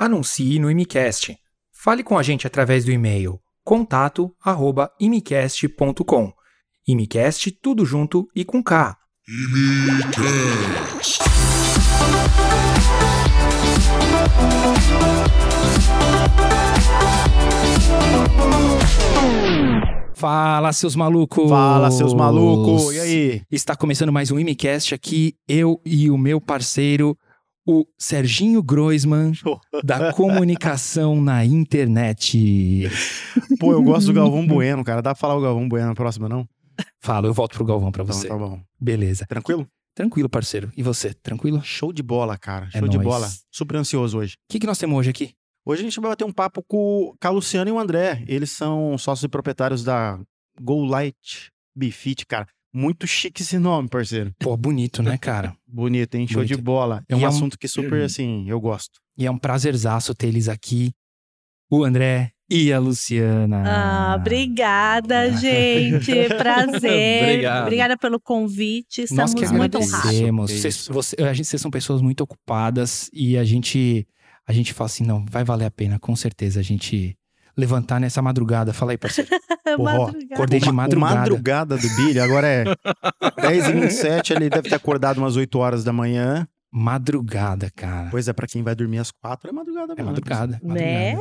Anuncie no Imicast. Fale com a gente através do e-mail contato@imicast.com. Imicast tudo junto e com K. Fala, seus malucos! Fala, seus malucos! E aí? Está começando mais um Imicast aqui, eu e o meu parceiro, o Serginho Groisman, da comunicação na internet. Pô, eu gosto do Galvão Bueno, cara. Dá pra falar o Galvão Bueno na próxima, não? Fala, eu volto pro Galvão pra Então, você. tá bom. Beleza. Tranquilo? Tranquilo, parceiro. E você, tranquilo? O Show de bola, cara. É Show de nóis. bola. Super ansioso hoje. que, que nós temos hoje aqui? Hoje a gente vai bater um papo com, a Luciana e o André. Eles são sócios e proprietários da Go Light Bifit, cara. Muito chique esse nome, parceiro. Pô, bonito, né, cara? Bonito, hein? Show Bonito. de bola. É E um é um- assunto que super, assim, eu gosto. E é um prazerzaço ter eles aqui. O André e a Luciana. Ah, obrigada, gente. Prazer. Obrigado. Obrigada pelo convite. Nós Estamos que muito agradecemos. Vocês, você- a gente, vocês são pessoas muito ocupadas e a gente, a gente fala assim, não, vai valer a pena, com certeza, a gente levantar nessa madrugada. Fala aí, parceiro. Porra, Madrugada. Acordei de madrugada. O madrugada do Billy agora é 10h27, ele deve ter acordado umas 8 horas da manhã. Madrugada, cara. Pois é, pra quem vai dormir às 4 é madrugada É mesmo. madrugada. Né? É,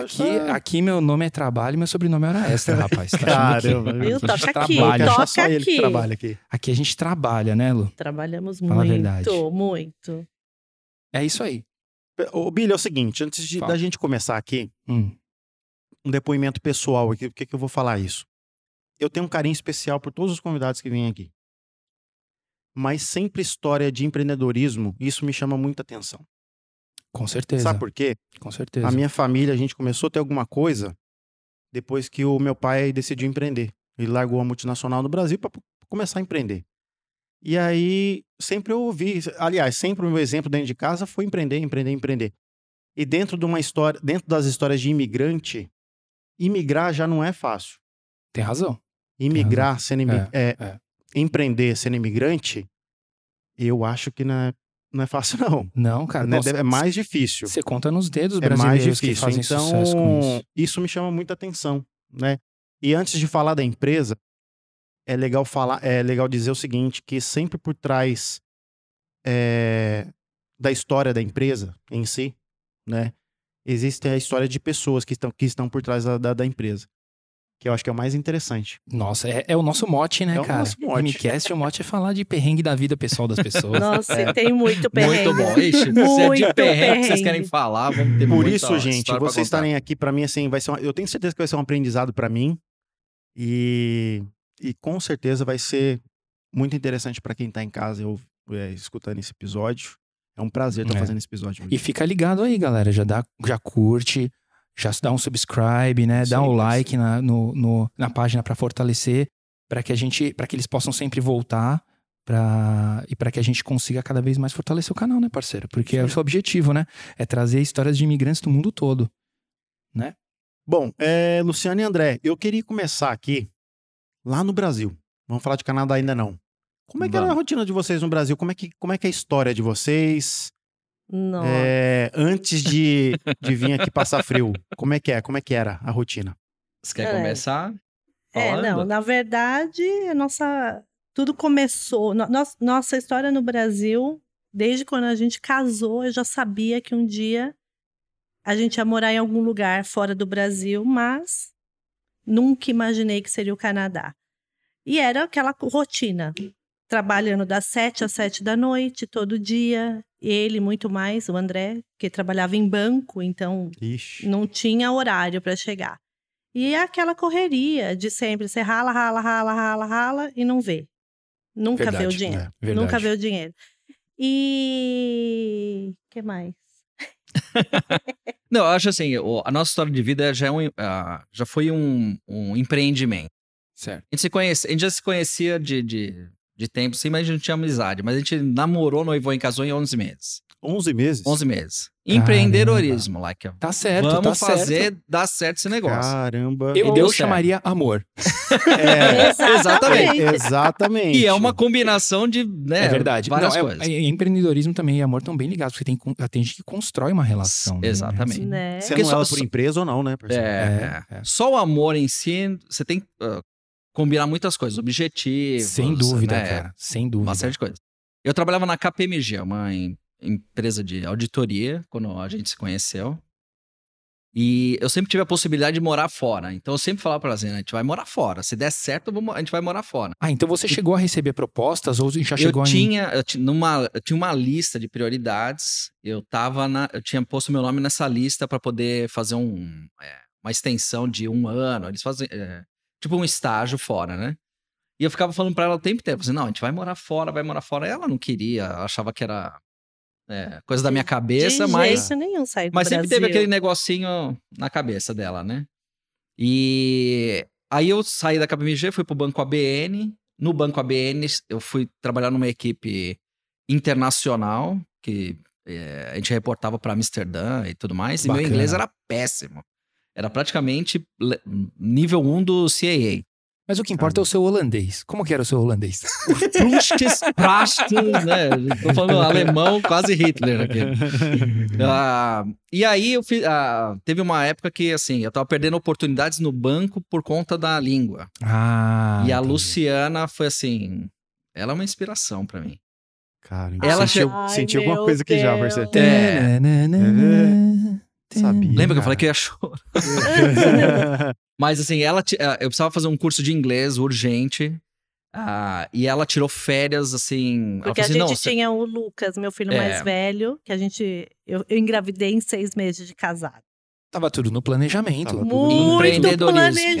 Aqui, essa- aqui meu nome é trabalho e meu sobrenome é hora extra, rapaz. Tá Caramba. Viu? a Toca aqui, trabalha. Toca só ele que aqui. trabalha aqui. Aqui a gente trabalha, né, Lu? Trabalhamos Fala a muito, verdade. muito. É isso aí. Ô, Billy, é o seguinte, antes de, da gente começar aqui, Hum, um depoimento pessoal aqui, por que que eu vou falar isso? Eu tenho um carinho especial por todos os convidados que vêm aqui. Mas sempre história de empreendedorismo, isso me chama muita atenção. com certeza. Sabe por quê? Com certeza. A minha família, a gente começou a ter alguma coisa depois que o meu pai decidiu empreender. Ele largou a multinacional no Brasil para começar a empreender. E aí, sempre eu ouvi, aliás, sempre o meu exemplo dentro de casa foi empreender, empreender, empreender. E dentro de uma história, dentro das histórias de imigrante, imigrar já não é fácil. Tem razão. Imigrar, sendo imi- É, é, é. empreender sendo imigrante, eu acho que não é, não é fácil não. Não, cara. Né? nossa, É mais difícil. Você conta nos dedos é mais brasileiros que difícil. fazem então, sucesso com isso. me chama muita atenção, né? E antes de falar da empresa, é legal falar, é legal dizer o seguinte, que sempre por trás é, da história da empresa em si, né? Existe a história de pessoas que estão, que estão por trás da, da, da empresa. Que eu acho que é o mais interessante. Nossa, é, é o nosso mote, né, É o cara? nosso mote. Micast, o mote é falar de perrengue da vida pessoal das pessoas. Nossa, e tem muito perrengue. Muito bom. Ixi, se é de Muito perrengue que vocês perrengue. querem falar, vamos ter Por muita isso, gente, vocês estarem aqui pra mim assim, vai ser uma- eu tenho certeza que vai ser um aprendizado pra mim e e com certeza vai ser muito interessante pra quem tá em casa eu é, escutando esse episódio. É um prazer estar É. fazendo esse episódio. E fica ligado aí, galera. Já, dá, já curte, já dá um subscribe, né? Dá Sim, um mas- like na, no, no- na página pra fortalecer, para que a gente, para que eles possam sempre voltar. Pra, e para que a gente consiga cada vez mais fortalecer o canal, né, parceiro? Porque é o Sim. seu objetivo, né? É trazer histórias de imigrantes do mundo todo. Bom, é, Luciano e André, eu queria começar aqui lá no Brasil. Vamos falar de Canadá ainda não. Como é que era a Vamos. rotina de vocês no Brasil? Como é que, como é, que é a história de vocês? Nossa. É, antes de, de vir aqui passar frio, como é que é? Como é que era a rotina? Você quer É. começar? É, não, na verdade, a nossa. Tudo começou. no- nos- nossa história no Brasil, desde quando a gente casou, eu já sabia que um dia a gente ia morar em algum lugar fora do Brasil, mas nunca imaginei que seria o Canadá. E era aquela rotina. Trabalhando das sete às sete da noite, todo dia. Ele, muito mais, o André, que trabalhava em banco, então Ixi. não tinha horário para chegar. E é aquela correria de sempre, você rala, rala, rala, rala, rala e não vê. Nunca vê o Verdade, dinheiro. é, verdade. Nunca vê o dinheiro. E que mais? Não, eu acho assim, a nossa história de vida já, é um, já foi um, um empreendimento. Certo. A gente, se conhece, a gente já se conhecia de, de, de tempo, sim, mas a gente não tinha amizade. Mas a gente namorou, noivou e casou em 11 meses. 11 meses? 11 meses. Empreendedorismo, like. Tá certo, Vamos tá fazer certo. dar certo esse negócio. Caramba. Eu, E eu chamaria amor. É, Exatamente. exatamente. E é uma combinação de, né, É, verdade. várias Não, é- coisas. é- empreendedorismo também e amor estão bem ligados, porque tem, tem gente que constrói uma relação. né? Exatamente. Né? Você Porque não só- ela por empresa ou não, né? É, É, é. Só o amor em si, você tem ah, combinar muitas coisas, objetivos. Sem dúvida, né, cara. Sem dúvida. Uma série de coisas. Eu trabalhava na KPMG, uma em- empresa de auditoria, quando a gente se conheceu. E eu sempre tive a possibilidade de morar fora. Então eu sempre falava pra ela assim: a gente vai morar fora. Se der certo, eu a gente vai morar fora. Ah, então você chegou a receber propostas ou já eu chegou a... tinha, eu, numa, eu tinha uma lista de prioridades. Eu tava na, eu tinha posto meu nome nessa lista para poder fazer um, é, uma extensão de um ano. Eles fazem é, tipo um estágio fora, né? E eu ficava falando para ela o tempo inteiro, assim, não, a gente vai morar fora, vai morar fora. Ela não queria, achava que era é, coisa da minha cabeça, de mas jeito nenhum sair do mas sempre Brasil. teve aquele negocinho na cabeça dela, né? E aí eu saí da KPMG, fui pro Banco ABN. No Banco ABN, eu fui trabalhar numa equipe internacional, que eh, a gente reportava para Amsterdã e tudo mais. E meu Bacana. inglês era péssimo. Era praticamente nível 1 do CAA. Mas o que importa é o seu holandês. Como que era o seu holandês? Prustes, prastes, né? Tô falando alemão, quase Hitler aqui. Ah, e aí eu fiz, ah, teve uma época que assim, eu tava perdendo oportunidades no banco por conta da língua. Ah, e a entendi. Luciana foi assim, ela é uma inspiração pra mim. Cara, Ela sentiu, Ai, sentiu alguma coisa aqui já, Deus. parceiro. É. Sabia. Lembra que eu falei que eu ia chorar? Mas assim, ela ah, eu precisava fazer um curso de inglês urgente. ah, e ela tirou férias assim. Porque a assim, gente não, você- tinha o Lucas, meu filho É. mais velho, que a gente. Eu, eu engravidei em seis meses de casado. Tava tudo no planejamento. Tava Muito planejado. Tudo assim,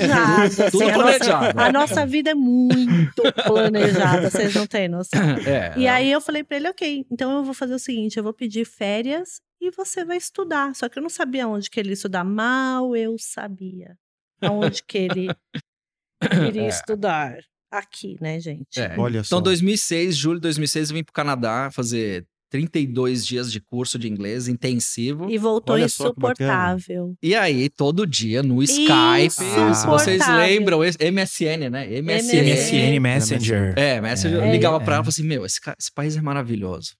a, nossa, planejado. a nossa vida é muito planejada, vocês não têm noção. É, E aí eu falei pra ele, ok, então eu vou fazer o seguinte, eu vou pedir férias e você vai estudar. Só que eu não sabia onde que ele ia estudar. Mal eu sabia aonde que ele iria É. estudar. Aqui, né, gente? É. Olha só. Então, 2006, julho de 2006, eu vim pro Canadá fazer 32 dias de curso de inglês intensivo. E, E voltou Olha só insuportável. aí, todo dia no Skype, se vocês lembram, MSN, né? MSN. MSN Messenger. É, Messenger. Eu É. ligava pra É. ela e falava assim: Meu, esse, esse país é maravilhoso.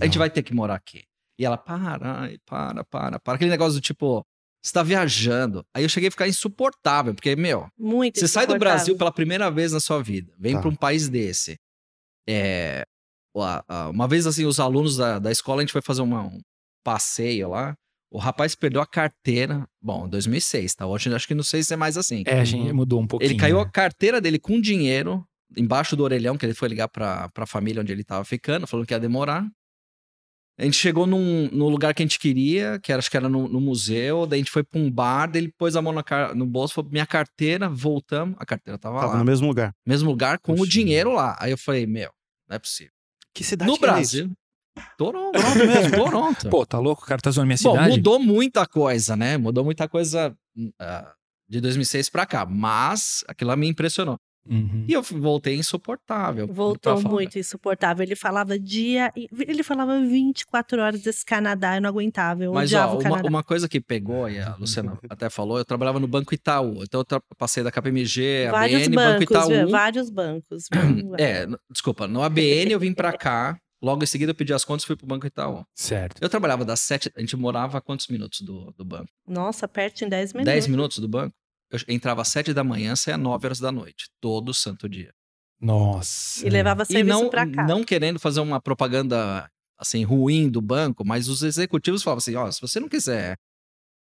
A gente vai ter que morar aqui. E ela, para, para, para, para. Aquele negócio do tipo, você tá viajando. Aí eu cheguei a ficar insuportável, porque, meu, Muito Você sai do. Brasil pela primeira vez na sua vida, vem Tá. para um país desse. É, uma vez, assim, os alunos da, da escola, a gente foi fazer uma- um passeio lá. O rapaz perdeu a carteira. Bom, em 2006, tá? Hoje acho que não sei se é mais assim. É, a gente mudou um pouquinho. Ele caiu né? a carteira dele com dinheiro embaixo do orelhão, que ele foi ligar pra, pra família onde ele tava ficando, falando que ia demorar. A gente chegou num, no lugar que a gente queria, que era, acho que era no, no museu, daí a gente foi pra um bar, daí ele pôs a mão na no bolso, falou, minha carteira, voltamos, a carteira tava, Tava lá. no mesmo lugar. Mesmo lugar, com o dinheiro lá. Aí eu falei, meu, não é possível. Que cidade no que é Brasil, Toronto. Toronto mesmo? Toronto. Pô, tá louco? O cara tá zoando minha Bom, cidade? mudou muita coisa, né? Mudou muita coisa ah, de 2006 pra cá, mas aquilo lá me impressionou. Uhum. E eu voltei insuportável. Voltou muito insuportável. Ele falava dia. Ele falava 24 horas desse Canadá, eu não aguentava. Eu Mas ó, uma, uma coisa que pegou, e a Luciana até falou, eu trabalhava no Banco Itaú. Então eu passei da KPMG, Vários ABN, Banco bancos, viu? Itaú. vários bancos. viu? É, desculpa, no ABN eu vim pra cá, logo em seguida eu pedi as contas e fui pro Banco Itaú. Certo. Eu trabalhava das sete, a gente morava a quantos minutos do, do banco? Nossa, perto em 10 minutos. 10 minutos do banco? Eu entrava às 7 da manhã, saía às 9 horas da noite, todo santo dia. Nossa. E levava E serviço não, pra cá. não querendo fazer uma propaganda assim ruim do banco, mas os executivos falavam assim: ó, se você não quiser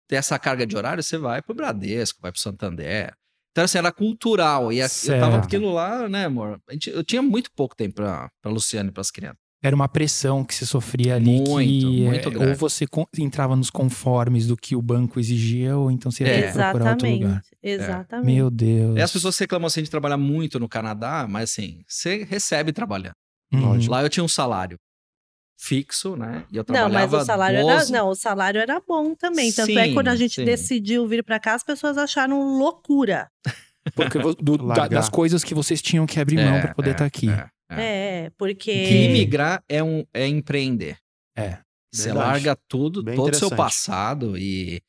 ter essa carga de horário, você vai pro Bradesco, vai pro Santander. Então, assim, era cultural. E a- eu tava Certo. aquilo lá, né, amor? Eu tinha muito pouco tempo pra, pra Luciana e pras crianças. Era uma pressão que se sofria ali Muito, que muito é, grave. ou você entrava nos conformes do que o banco exigia ou então você ia ter que procurar outro lugar. Exatamente. Exatamente. Meu Deus. E as pessoas reclamam assim de trabalhar muito no Canadá, mas assim, você recebe trabalhando. Uhum. Lá eu tinha um salário fixo, né? E eu Não, mas trabalhava o salário era. 12 Não, o salário era bom também. Tanto é que Sim, quando a gente sim. decidiu vir pra cá, as pessoas acharam loucura. Porque do- da- das coisas que vocês tinham que abrir mão É, pra poder é, estar aqui. é. É, porque. Que imigrar é, um, é empreender. É. Você Verdade. larga tudo, Bem todo o seu passado e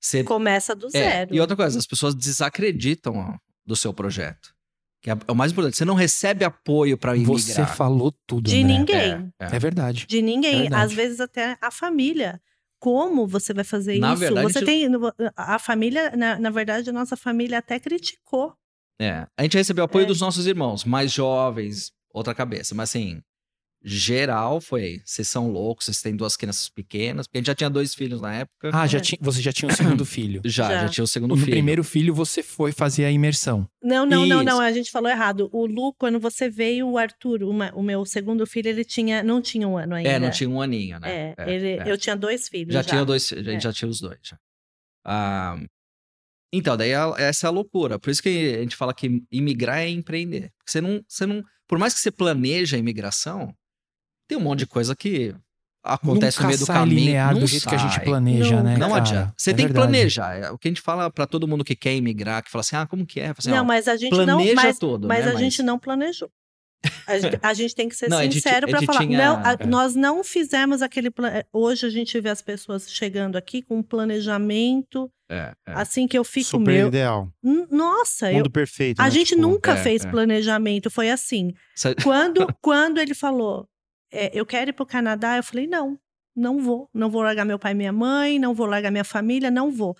você começa do É, zero. e outra coisa, as pessoas desacreditam ó, do seu projeto. Que é é o mais importante. Você não recebe apoio para imigrar. Você falou tudo, De André. ninguém. É, é. É verdade. De ninguém. verdade. Às vezes até a família. Como você vai fazer Na isso? verdade, você a tem. A família, na, na verdade, a nossa família até criticou. É. A gente recebeu apoio É. dos nossos irmãos, mais jovens, outra cabeça. Mas assim, geral foi, vocês são loucos, vocês têm duas crianças pequenas, porque a gente já tinha dois filhos na época. Ah, já É. tinha, você já tinha o segundo filho. já, já, já. tinha o segundo No filho. primeiro filho você foi fazer a imersão. Não, não, não, não. Isso. A gente falou errado. O Lu, quando você veio, o Arthur, uma- o meu segundo filho, ele tinha, não tinha um ano ainda. É, não tinha um aninho, né? É, ele- é. eu tinha dois filhos. Já, Já, tinha dois, a gente É. já tinha os dois. Já. Ah, então, daí a- essa é a loucura. Por isso que a gente fala que imigrar é empreender. Porque Você não, você não, por mais que você planeje a imigração, tem um monte de coisa que acontece no Nunca meio do sai caminho. linear não do jeito que a gente sai. planeja, Não- né, Não cara? adianta. Você É tem que verdade. planejar. É o que a gente fala pra todo mundo que quer imigrar, que fala assim: ah, como que é? Assim, Não, ó, mas a gente planeja não. Mas, todo. mas né? a gente não planejou. A gente, a gente tem que ser Não, gente- sincero a para falar. tinha- Não, a- é. Nós não fizemos aquele. pla- Hoje a gente vê as pessoas chegando aqui com um planejamento, É, é. assim que eu fico Super meu. ideal. Nossa, eu, Mundo perfeito. a né? gente Tipo, nunca é, fez é. planejamento, foi assim. Sa- Quando, quando ele falou, é, eu quero ir para o Canadá, eu falei, não, não vou. Não vou largar meu pai e minha mãe, não vou largar minha família, não vou.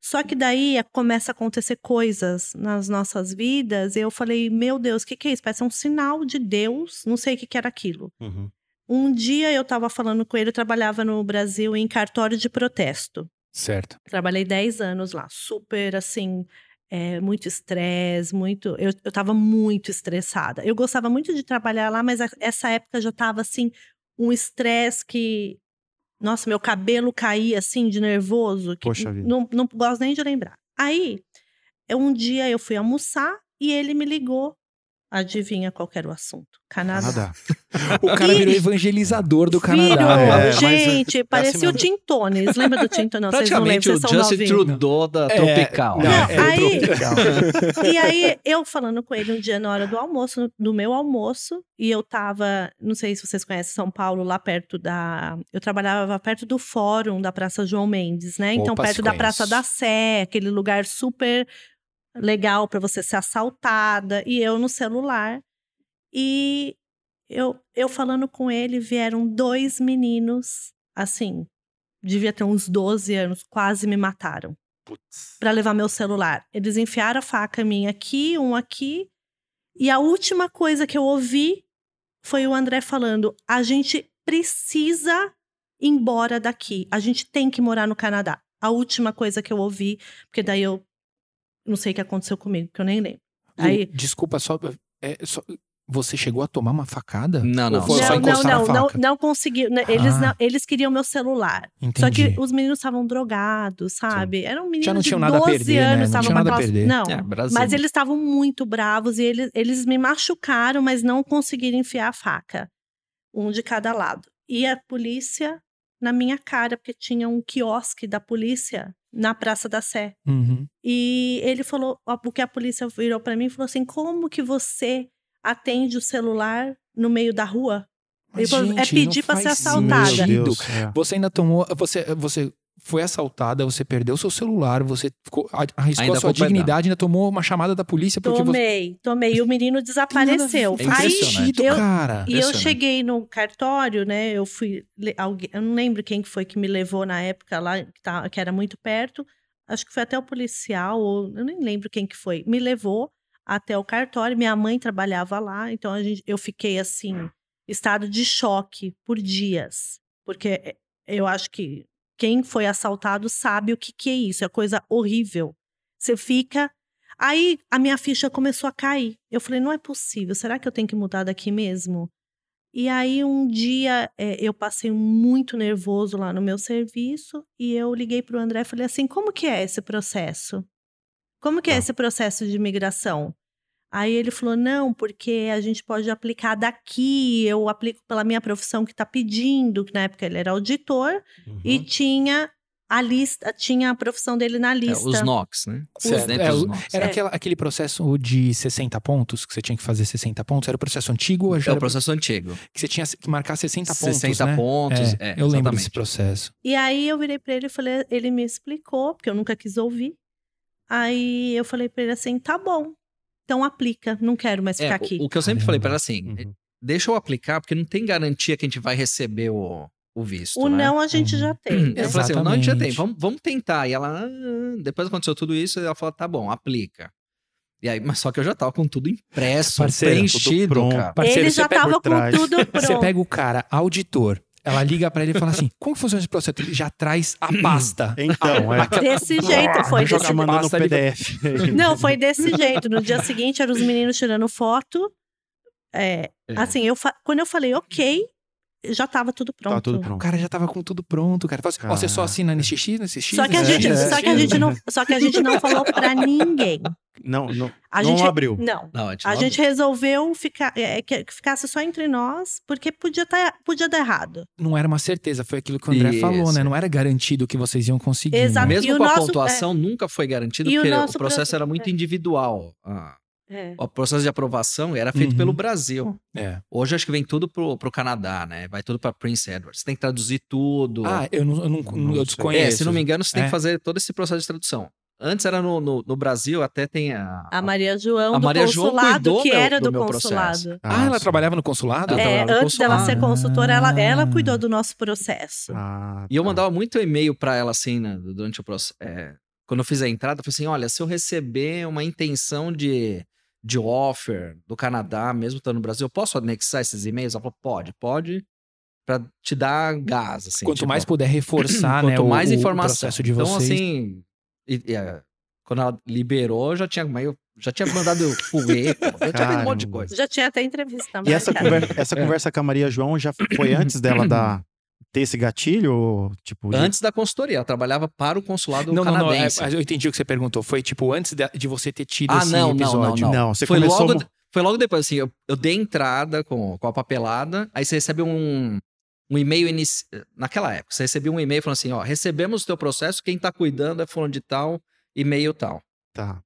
Só que daí começa a acontecer coisas nas nossas vidas, e eu falei, meu Deus, o que, que é isso? Parece um sinal de Deus, não sei o que, que era aquilo. uhum. Um dia eu estava falando com ele, eu trabalhava no Brasil em cartório de protesto. Certo. Trabalhei 10 anos lá, super assim, é, muito estresse, muito. Eu, eu tava muito estressada. Eu gostava muito de trabalhar lá, mas a- essa época já tava assim, um estresse que. Nossa, meu cabelo caía assim de nervoso. Que Poxa vida. Não, não gosto nem de lembrar. Aí, um dia eu fui almoçar e ele me ligou. Adivinha qual era o assunto? Canadá. Nada. O cara virou evangelizador do Canadá. Virou, É, mas, gente, é, parecia assim, o Tim Tones. Lembra do Tim Tones? Não, vocês não lembram, Praticamente o Justin. Trudeau da É, Tropical. Não, Não, é aí- tropical. E aí, eu falando com ele um dia na hora do almoço, do meu almoço, e eu tava, não sei se vocês conhecem São Paulo, lá perto da. Eu trabalhava perto do fórum da Praça João Mendes, né? Então, Opa, perto da. Praça da Sé, aquele lugar super legal pra você ser assaltada, e eu no celular. E eu, eu falando com ele, vieram dois meninos, assim, devia ter uns 12 anos, quase me mataram para levar meu celular. Eles enfiaram a faca minha aqui, um aqui. E a última coisa que eu ouvi foi o André falando: a gente precisa ir embora daqui. A gente tem que morar no Canadá. A última coisa que eu ouvi, porque daí eu não sei o que aconteceu comigo, que eu nem lembro. Aí, Desculpa, só, é, só- Você chegou a tomar uma facada? Não, não. Não, só não, não, não, não, não conseguiu. né, Eles, Ah. não- eles queriam meu celular. Entendi. Só que os meninos estavam drogados, sabe? Eram meninos Já não de tinham nada a 12 perder, né? anos, Não estavam tinha nada a aquelas- perder. Não, É. Mas eles estavam muito bravos e eles, eles me machucaram, mas não conseguiram enfiar a faca. Um de cada lado. E a polícia na minha cara, porque tinha um quiosque da polícia na Praça da Sé. Uhum. E ele falou, ó, porque a polícia virou pra mim e falou assim: como que você atende o celular no meio da rua? Ele Mas, é gente, pedir não pra ser assaltada. Deus. é. Você ainda tomou. Você, você foi assaltada, você perdeu seu celular, você ficou, arriscou Ainda a sua é dignidade, ainda tomou uma chamada da polícia porque você. Tomei, tomei. E o menino desapareceu. Ver, Aí eu- cara. E eu cheguei no cartório, né? Eu fui. Alguém, eu não lembro quem que foi que me levou na época lá, que, tá- que era muito perto. Acho que foi até o policial, ou eu nem lembro quem que foi. Me levou até o cartório. Minha mãe trabalhava lá, então a gente, eu fiquei assim, estado de choque por dias. Porque eh, eu acho que quem foi assaltado sabe o que, que é isso. É coisa horrível. Você fica. Aí a minha ficha começou a cair. Eu falei, não é possível. Será que eu tenho que mudar daqui mesmo? E aí um dia eh, eu passei muito nervoso lá no meu serviço e eu liguei para o André e falei assim: como que é esse processo? Como que é Tá. esse processo de imigração? Aí ele falou: não, porque a gente pode aplicar daqui, eu aplico pela minha profissão que está pedindo, que na época ele era auditor, Uhum. e tinha a lista, tinha a profissão dele na É, lista. os NOCs, né? Certo. É, dos o- NOCs. Era É. aquela- aquele processo de 60 pontos, que você tinha que fazer 60 pontos. Era o processo antigo ou já É o processo antigo. que você tinha que marcar 60 pontos, 60 né? pontos. É, é, eu lembro desse processo. E aí eu virei pra ele e falei, ele me explicou, porque eu nunca quis ouvir. Aí eu falei pra ele assim: tá bom, então aplica, não quero mais É, ficar o- aqui. o, que eu sempre falei pra ela assim, Uhum. deixa eu aplicar, porque não tem garantia que a gente vai receber o, o visto. o né? não a gente Uhum. já tem. né? Eu falei assim, não, a gente já tem, vamos, vamos tentar. E ela, ah, depois aconteceu tudo isso, ela falou, tá bom, aplica. E aí, mas só que eu já tava com tudo impresso, Parceiro, tudo preenchido, pronto. cara. Parceiro, ele já tava com trás. tudo pronto. Você pega o cara, auditor, ela liga pra ele e fala assim: como que funciona esse processo? Ele já traz a pasta. Então, é. Desse jeito, foi desse a mandando no. PDF. Não, foi desse jeito. No dia seguinte, eram os meninos tirando foto. É, É. Assim, eu quando eu falei ok, já tava tudo pronto. Tá tudo O pronto. cara já tava com tudo pronto, cara. Fala assim, ó, você só assina nesse X, nesse X? Só que, a nesse gente, é, só, que a X? gente não, só que a gente não falou pra ninguém. Não, não, A não gente, abriu. Não. Não, a gente, A não gente resolveu ficar, é, que ficasse só entre nós, porque podia, tá, podia dar errado. Não era uma certeza, foi aquilo que o André Isso. falou, né? Não era garantido que vocês iam conseguir. né? Exato. Mesmo E o com a nosso- pontuação, nunca foi garantido, E o porque o, nosso processo pro- era muito é. individual. Ah, É. o processo de aprovação era feito Uhum. pelo Brasil. É. Hoje acho que vem tudo pro, pro Canadá, né? Vai tudo pra Prince Edward. Você tem que traduzir tudo. Ah, eu não, eu não, Não eu desconheço. é, se não me engano, você tem É. que fazer todo esse processo de tradução. Antes era no, no, no Brasil, até tem a. A Maria João A do Maria João consulado, cuidou que meu- era do do, consulado. processo. Ah, ela sim. trabalhava no consulado? Ela É, trabalhava no antes dela consulado. ser consultora, ela, ela Ah. cuidou do nosso processo. Ah, E eu tá. mandava muito e-mail pra ela, assim, né, durante o processo. quando eu fiz a entrada, eu falei assim: olha, se eu receber uma intenção de, de offer do Canadá, mesmo estando no Brasil, eu posso anexar esses e-mails? Ela falou: pode, pode, pra te dar gás, assim. Quanto tipo, mais puder reforçar, né, quanto o, mais o informação. processo de então, vocês. assim, e- e, é, quando ela liberou, já tinha, eu já tinha mandado currículo, eu tinha feito um monte de coisa. Já tinha até entrevista. E essa, marcada. conver- essa É. conversa com a Maria João já foi antes dela dar, ter esse gatilho? ou, Tipo, de- Antes da consultoria, ela trabalhava para o consulado Não, não, não. é, canadense. mas eu entendi o que você perguntou. Foi tipo antes de, de você ter tido Ah, esse não, não, não, episódio. não. Não, você foi, começou logo, foi logo depois, assim, eu, eu dei entrada com, com a papelada, aí você recebe um, um e-mail inici... Naquela época, você recebia um e-mail falando assim, ó, recebemos o teu processo, quem tá cuidando é fulano de tal, e-mail tal. Tá.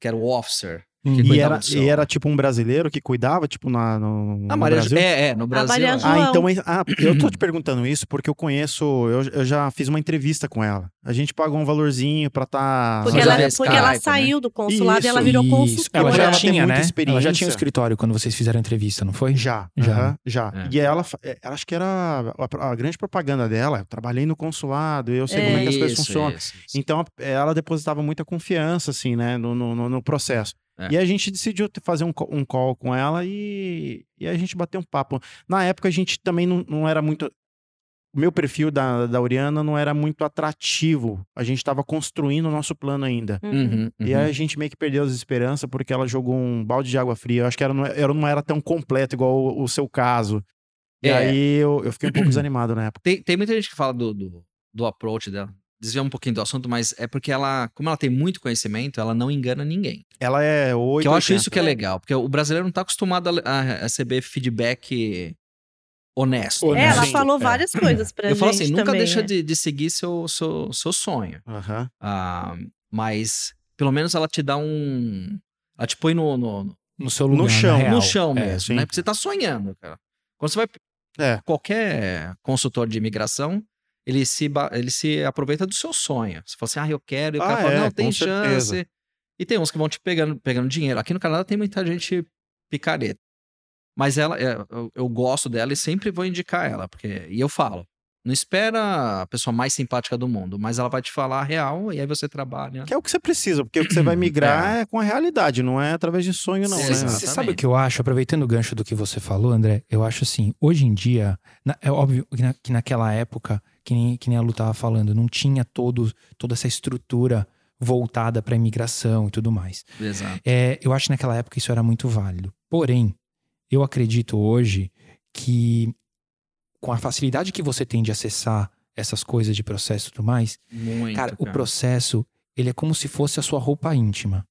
Que era o officer. Que E era, e era tipo um brasileiro que cuidava, tipo, na, no, no A Maria Brasil? É, é, no Brasil. Maria é. João. Ah, então. é- Ah, eu tô te perguntando isso porque eu conheço. Eu, eu já fiz uma entrevista com ela. A gente pagou um valorzinho pra tá. Porque, ela, é porque ela Skype, saiu do consulado e ela Isso, virou Isso. consultora. Ela já Ela tinha, muita né? Ela já tinha um escritório quando vocês fizeram a entrevista, não foi? Já, Já. já. É. E ela, é, ela acho que era a, a grande propaganda dela. Eu trabalhei no consulado, eu sei como é que as coisas Isso, funcionam. isso, isso. Então a- ela depositava muita confiança, assim, né, no, no, no- no processo. É. E a gente decidiu te- fazer um, um call com ela e, e a gente bateu um papo. Na época a gente também não, não era muito. O meu perfil da, da Oriana não era muito atrativo. A gente estava construindo o nosso plano ainda. Uhum. Uhum, E uhum. aí a gente meio que perdeu as esperanças porque ela jogou um balde de água fria. Eu acho que ela não, ela não era tão completa igual o, o seu caso. E É. aí eu, eu fiquei um pouco desanimado na época. Tem, tem muita gente que fala do, do, do approach dela. Desviar um pouquinho do assunto, mas é porque ela, como ela tem muito conhecimento, ela não engana ninguém. Ela é 8. Que eu acho isso que é legal, porque o brasileiro não tá acostumado a, a receber feedback honesto. É, né? ela Sim, falou é. várias coisas pra Eu gente falo assim, nunca também, deixa é. de, de seguir seu, seu, seu sonho. Ah, mas pelo menos ela te dá um. Ela te põe no, no, No seu lugar, No chão, no real. no chão É, mesmo, né? Porque você tá sonhando, cara. Quando você vai. É. Qualquer consultor de imigração, ele se, ele se aproveita do seu sonho. Você fala assim, ah, eu quero. E o Ah, cara fala, é, não, tem chance. certeza. E tem uns que vão te pegando, pegando dinheiro. Aqui no Canadá tem muita gente picareta. Mas ela, é, eu, eu gosto dela e sempre vou indicar ela. Porque, e eu falo, não espera a pessoa mais simpática do mundo, mas ela vai te falar a real e aí você trabalha. Que é o que você precisa, porque o que você vai migrar é. com a realidade, não é através de sonho, não, É, né? Você sabe o que eu acho? Aproveitando o gancho do que você falou, André, eu acho assim, hoje em dia, na- é óbvio que, na- que naquela época, que nem, que nem a Lu tava falando, não tinha todo, toda essa estrutura voltada para imigração e tudo mais. Exato. É, eu acho que naquela época isso era muito válido. Porém, eu acredito hoje que com a facilidade que você tem de acessar essas coisas de processo e tudo mais, Muito. cara, o processo, ele é como se fosse a sua roupa íntima.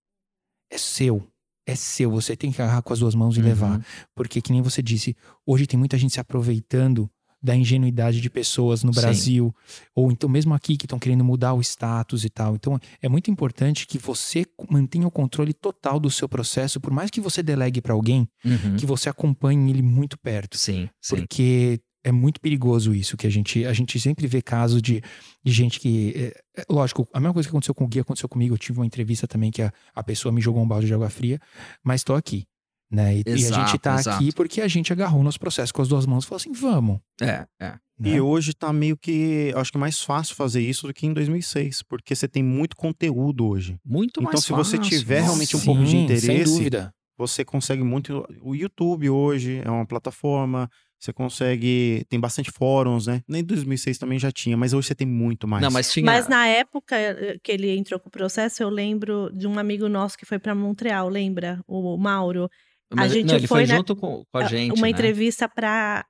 É seu. É seu. Você tem que agarrar com as duas mãos e Uhum. levar. Porque, que nem você disse, hoje tem muita gente se aproveitando da ingenuidade de pessoas no Sim. Brasil, ou então mesmo aqui que estão querendo mudar o status e tal. Então é muito importante que você mantenha o controle total do seu processo, por mais que você delegue para alguém, Uhum. que você acompanhe ele muito perto. Sim, sim. Porque é muito perigoso isso, que a gente, a gente sempre vê casos de, de gente que. É, é, lógico, a mesma coisa que aconteceu com o Gui aconteceu comigo. Eu tive uma entrevista também que a, a pessoa me jogou um balde de água fria, mas tô aqui. Né? E, e a gente Exato, tá exato. aqui porque a gente agarrou nosso processo com as duas mãos e falou assim: vamos. É, é. né? E hoje tá meio que, acho que mais fácil fazer isso do que em 2006, porque você tem muito conteúdo hoje. Muito Então, mais se você tiver realmente um Sim, pouco de Sem interesse, dúvida. você consegue muito. O YouTube hoje é uma plataforma, você consegue. Tem bastante fóruns, né? Nem 2006 também já tinha, mas hoje você tem muito mais. Não, mas tinha. Mas na época eh, que ele entrou com o processo, eu lembro de um amigo nosso que foi para Montreal, lembra? O Mauro. Mas- gente não, ele foi foi na- junto com, com a gente. uma né? entrevista para.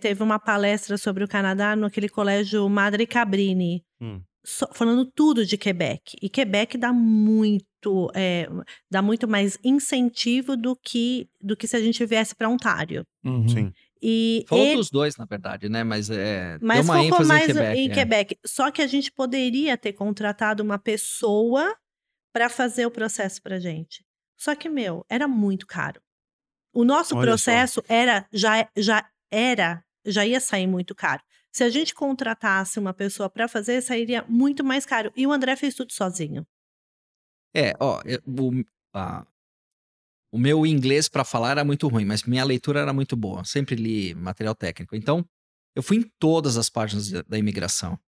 teve uma palestra sobre o Canadá naquele colégio Madre Cabrini, Hum. só- falando tudo de Quebec. E Quebec dá muito, é, dá muito mais incentivo do que, do que se a gente viesse para Ontário. Uhum. Sim. E Falou ele- dos dois, na verdade, né? Mas é. mas deu uma focou mais em Quebec. em é. Quebec. Só que a gente poderia ter contratado uma pessoa para fazer o processo pra gente. Só que, meu, era muito caro. O nosso Olha só. processo era já, já era, já ia sair muito caro. Se a gente contratasse uma pessoa para fazer, sairia muito mais caro. E o André fez tudo sozinho. É, ó, eu- o, a- o meu inglês pra falar era muito ruim, mas minha leitura era muito boa. Sempre li material técnico. Então, eu fui em todas as páginas da, da imigração.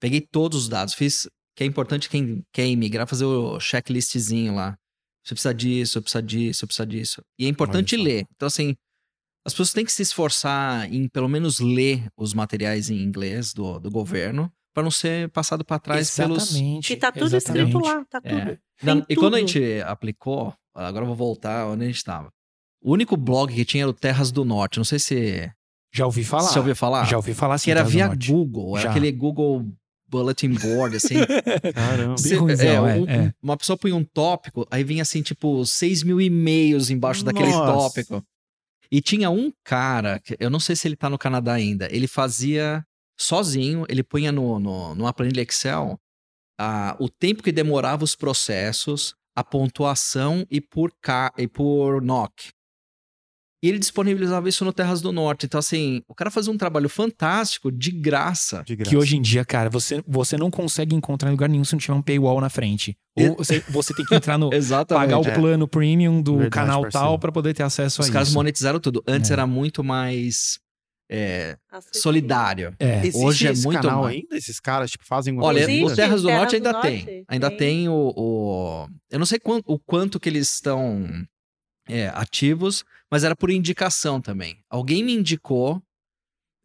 Peguei todos os dados, fiz. Que é importante quem quer imigrar fazer o checklistzinho lá. Você precisa disso, precisa disso, precisa disso. E é importante ler. Então, assim, as pessoas têm que se esforçar em pelo menos ler os materiais em inglês do, do governo para não ser passado para trás pelos, Exatamente. Que tá tudo exatamente. escrito lá, tá tudo. É. Não, e quando a tudo. gente aplicou, agora eu vou voltar onde a gente estava. O único blog que tinha era o Terras do Norte. Não sei se Já ouvi falar. você ouviu falar. Já ouvi falar assim. que era via. Google. Era Já. aquele Google Bulletin Board, assim. Caramba. Cê- ruimzão, é, um- é. Uma pessoa põe um tópico, aí vinha assim, tipo, 6 mil e-mails embaixo daquele Nossa. tópico. E tinha um cara, que eu não sei se ele tá no Canadá ainda, ele fazia sozinho, ele punha no, no, numa planilha Excel a, o tempo que demorava os processos, a pontuação e por, K, e por NOC. E ele disponibilizava isso no Terras do Norte. Então, assim, o cara fazia um trabalho fantástico, de graça. De graça. Que hoje em dia, cara, você, você não consegue encontrar em lugar nenhum se não tiver um paywall na frente. Ou você, você tem que entrar no. Exatamente. pagar o É. plano premium do Verdade, canal parceiro. tal pra poder ter acesso Os a caras isso. monetizaram tudo. Antes É. era muito mais é, solidário. É. Existe Hoje é muito canal mais. ainda? Esses caras, tipo, fazem Olha, coisa? O Terras do Terras Norte do ainda Norte, tem. Ainda tem. tem o, o- Eu não sei quanto, o quanto que eles estão é, ativos, mas era por indicação também. Alguém me indicou,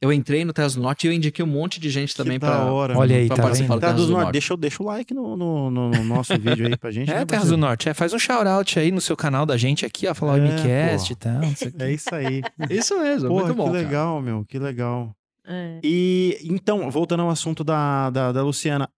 eu entrei no Terras do Norte e eu indiquei um monte de gente também hora. Olha aí, pra tá participar do Terra Terras do do Norte, Norte. deixa, deixa o like no, no, no- no nosso vídeo aí pra gente. É, né, Terras do? Norte. É, faz um shout-out aí no seu canal da gente aqui, ó. Falar o É, MCast pô. e tal. o. É isso aí. Isso mesmo, Porra, muito bom. que cara. legal, meu, que legal. É. E então, voltando ao assunto da, da, da Luciana,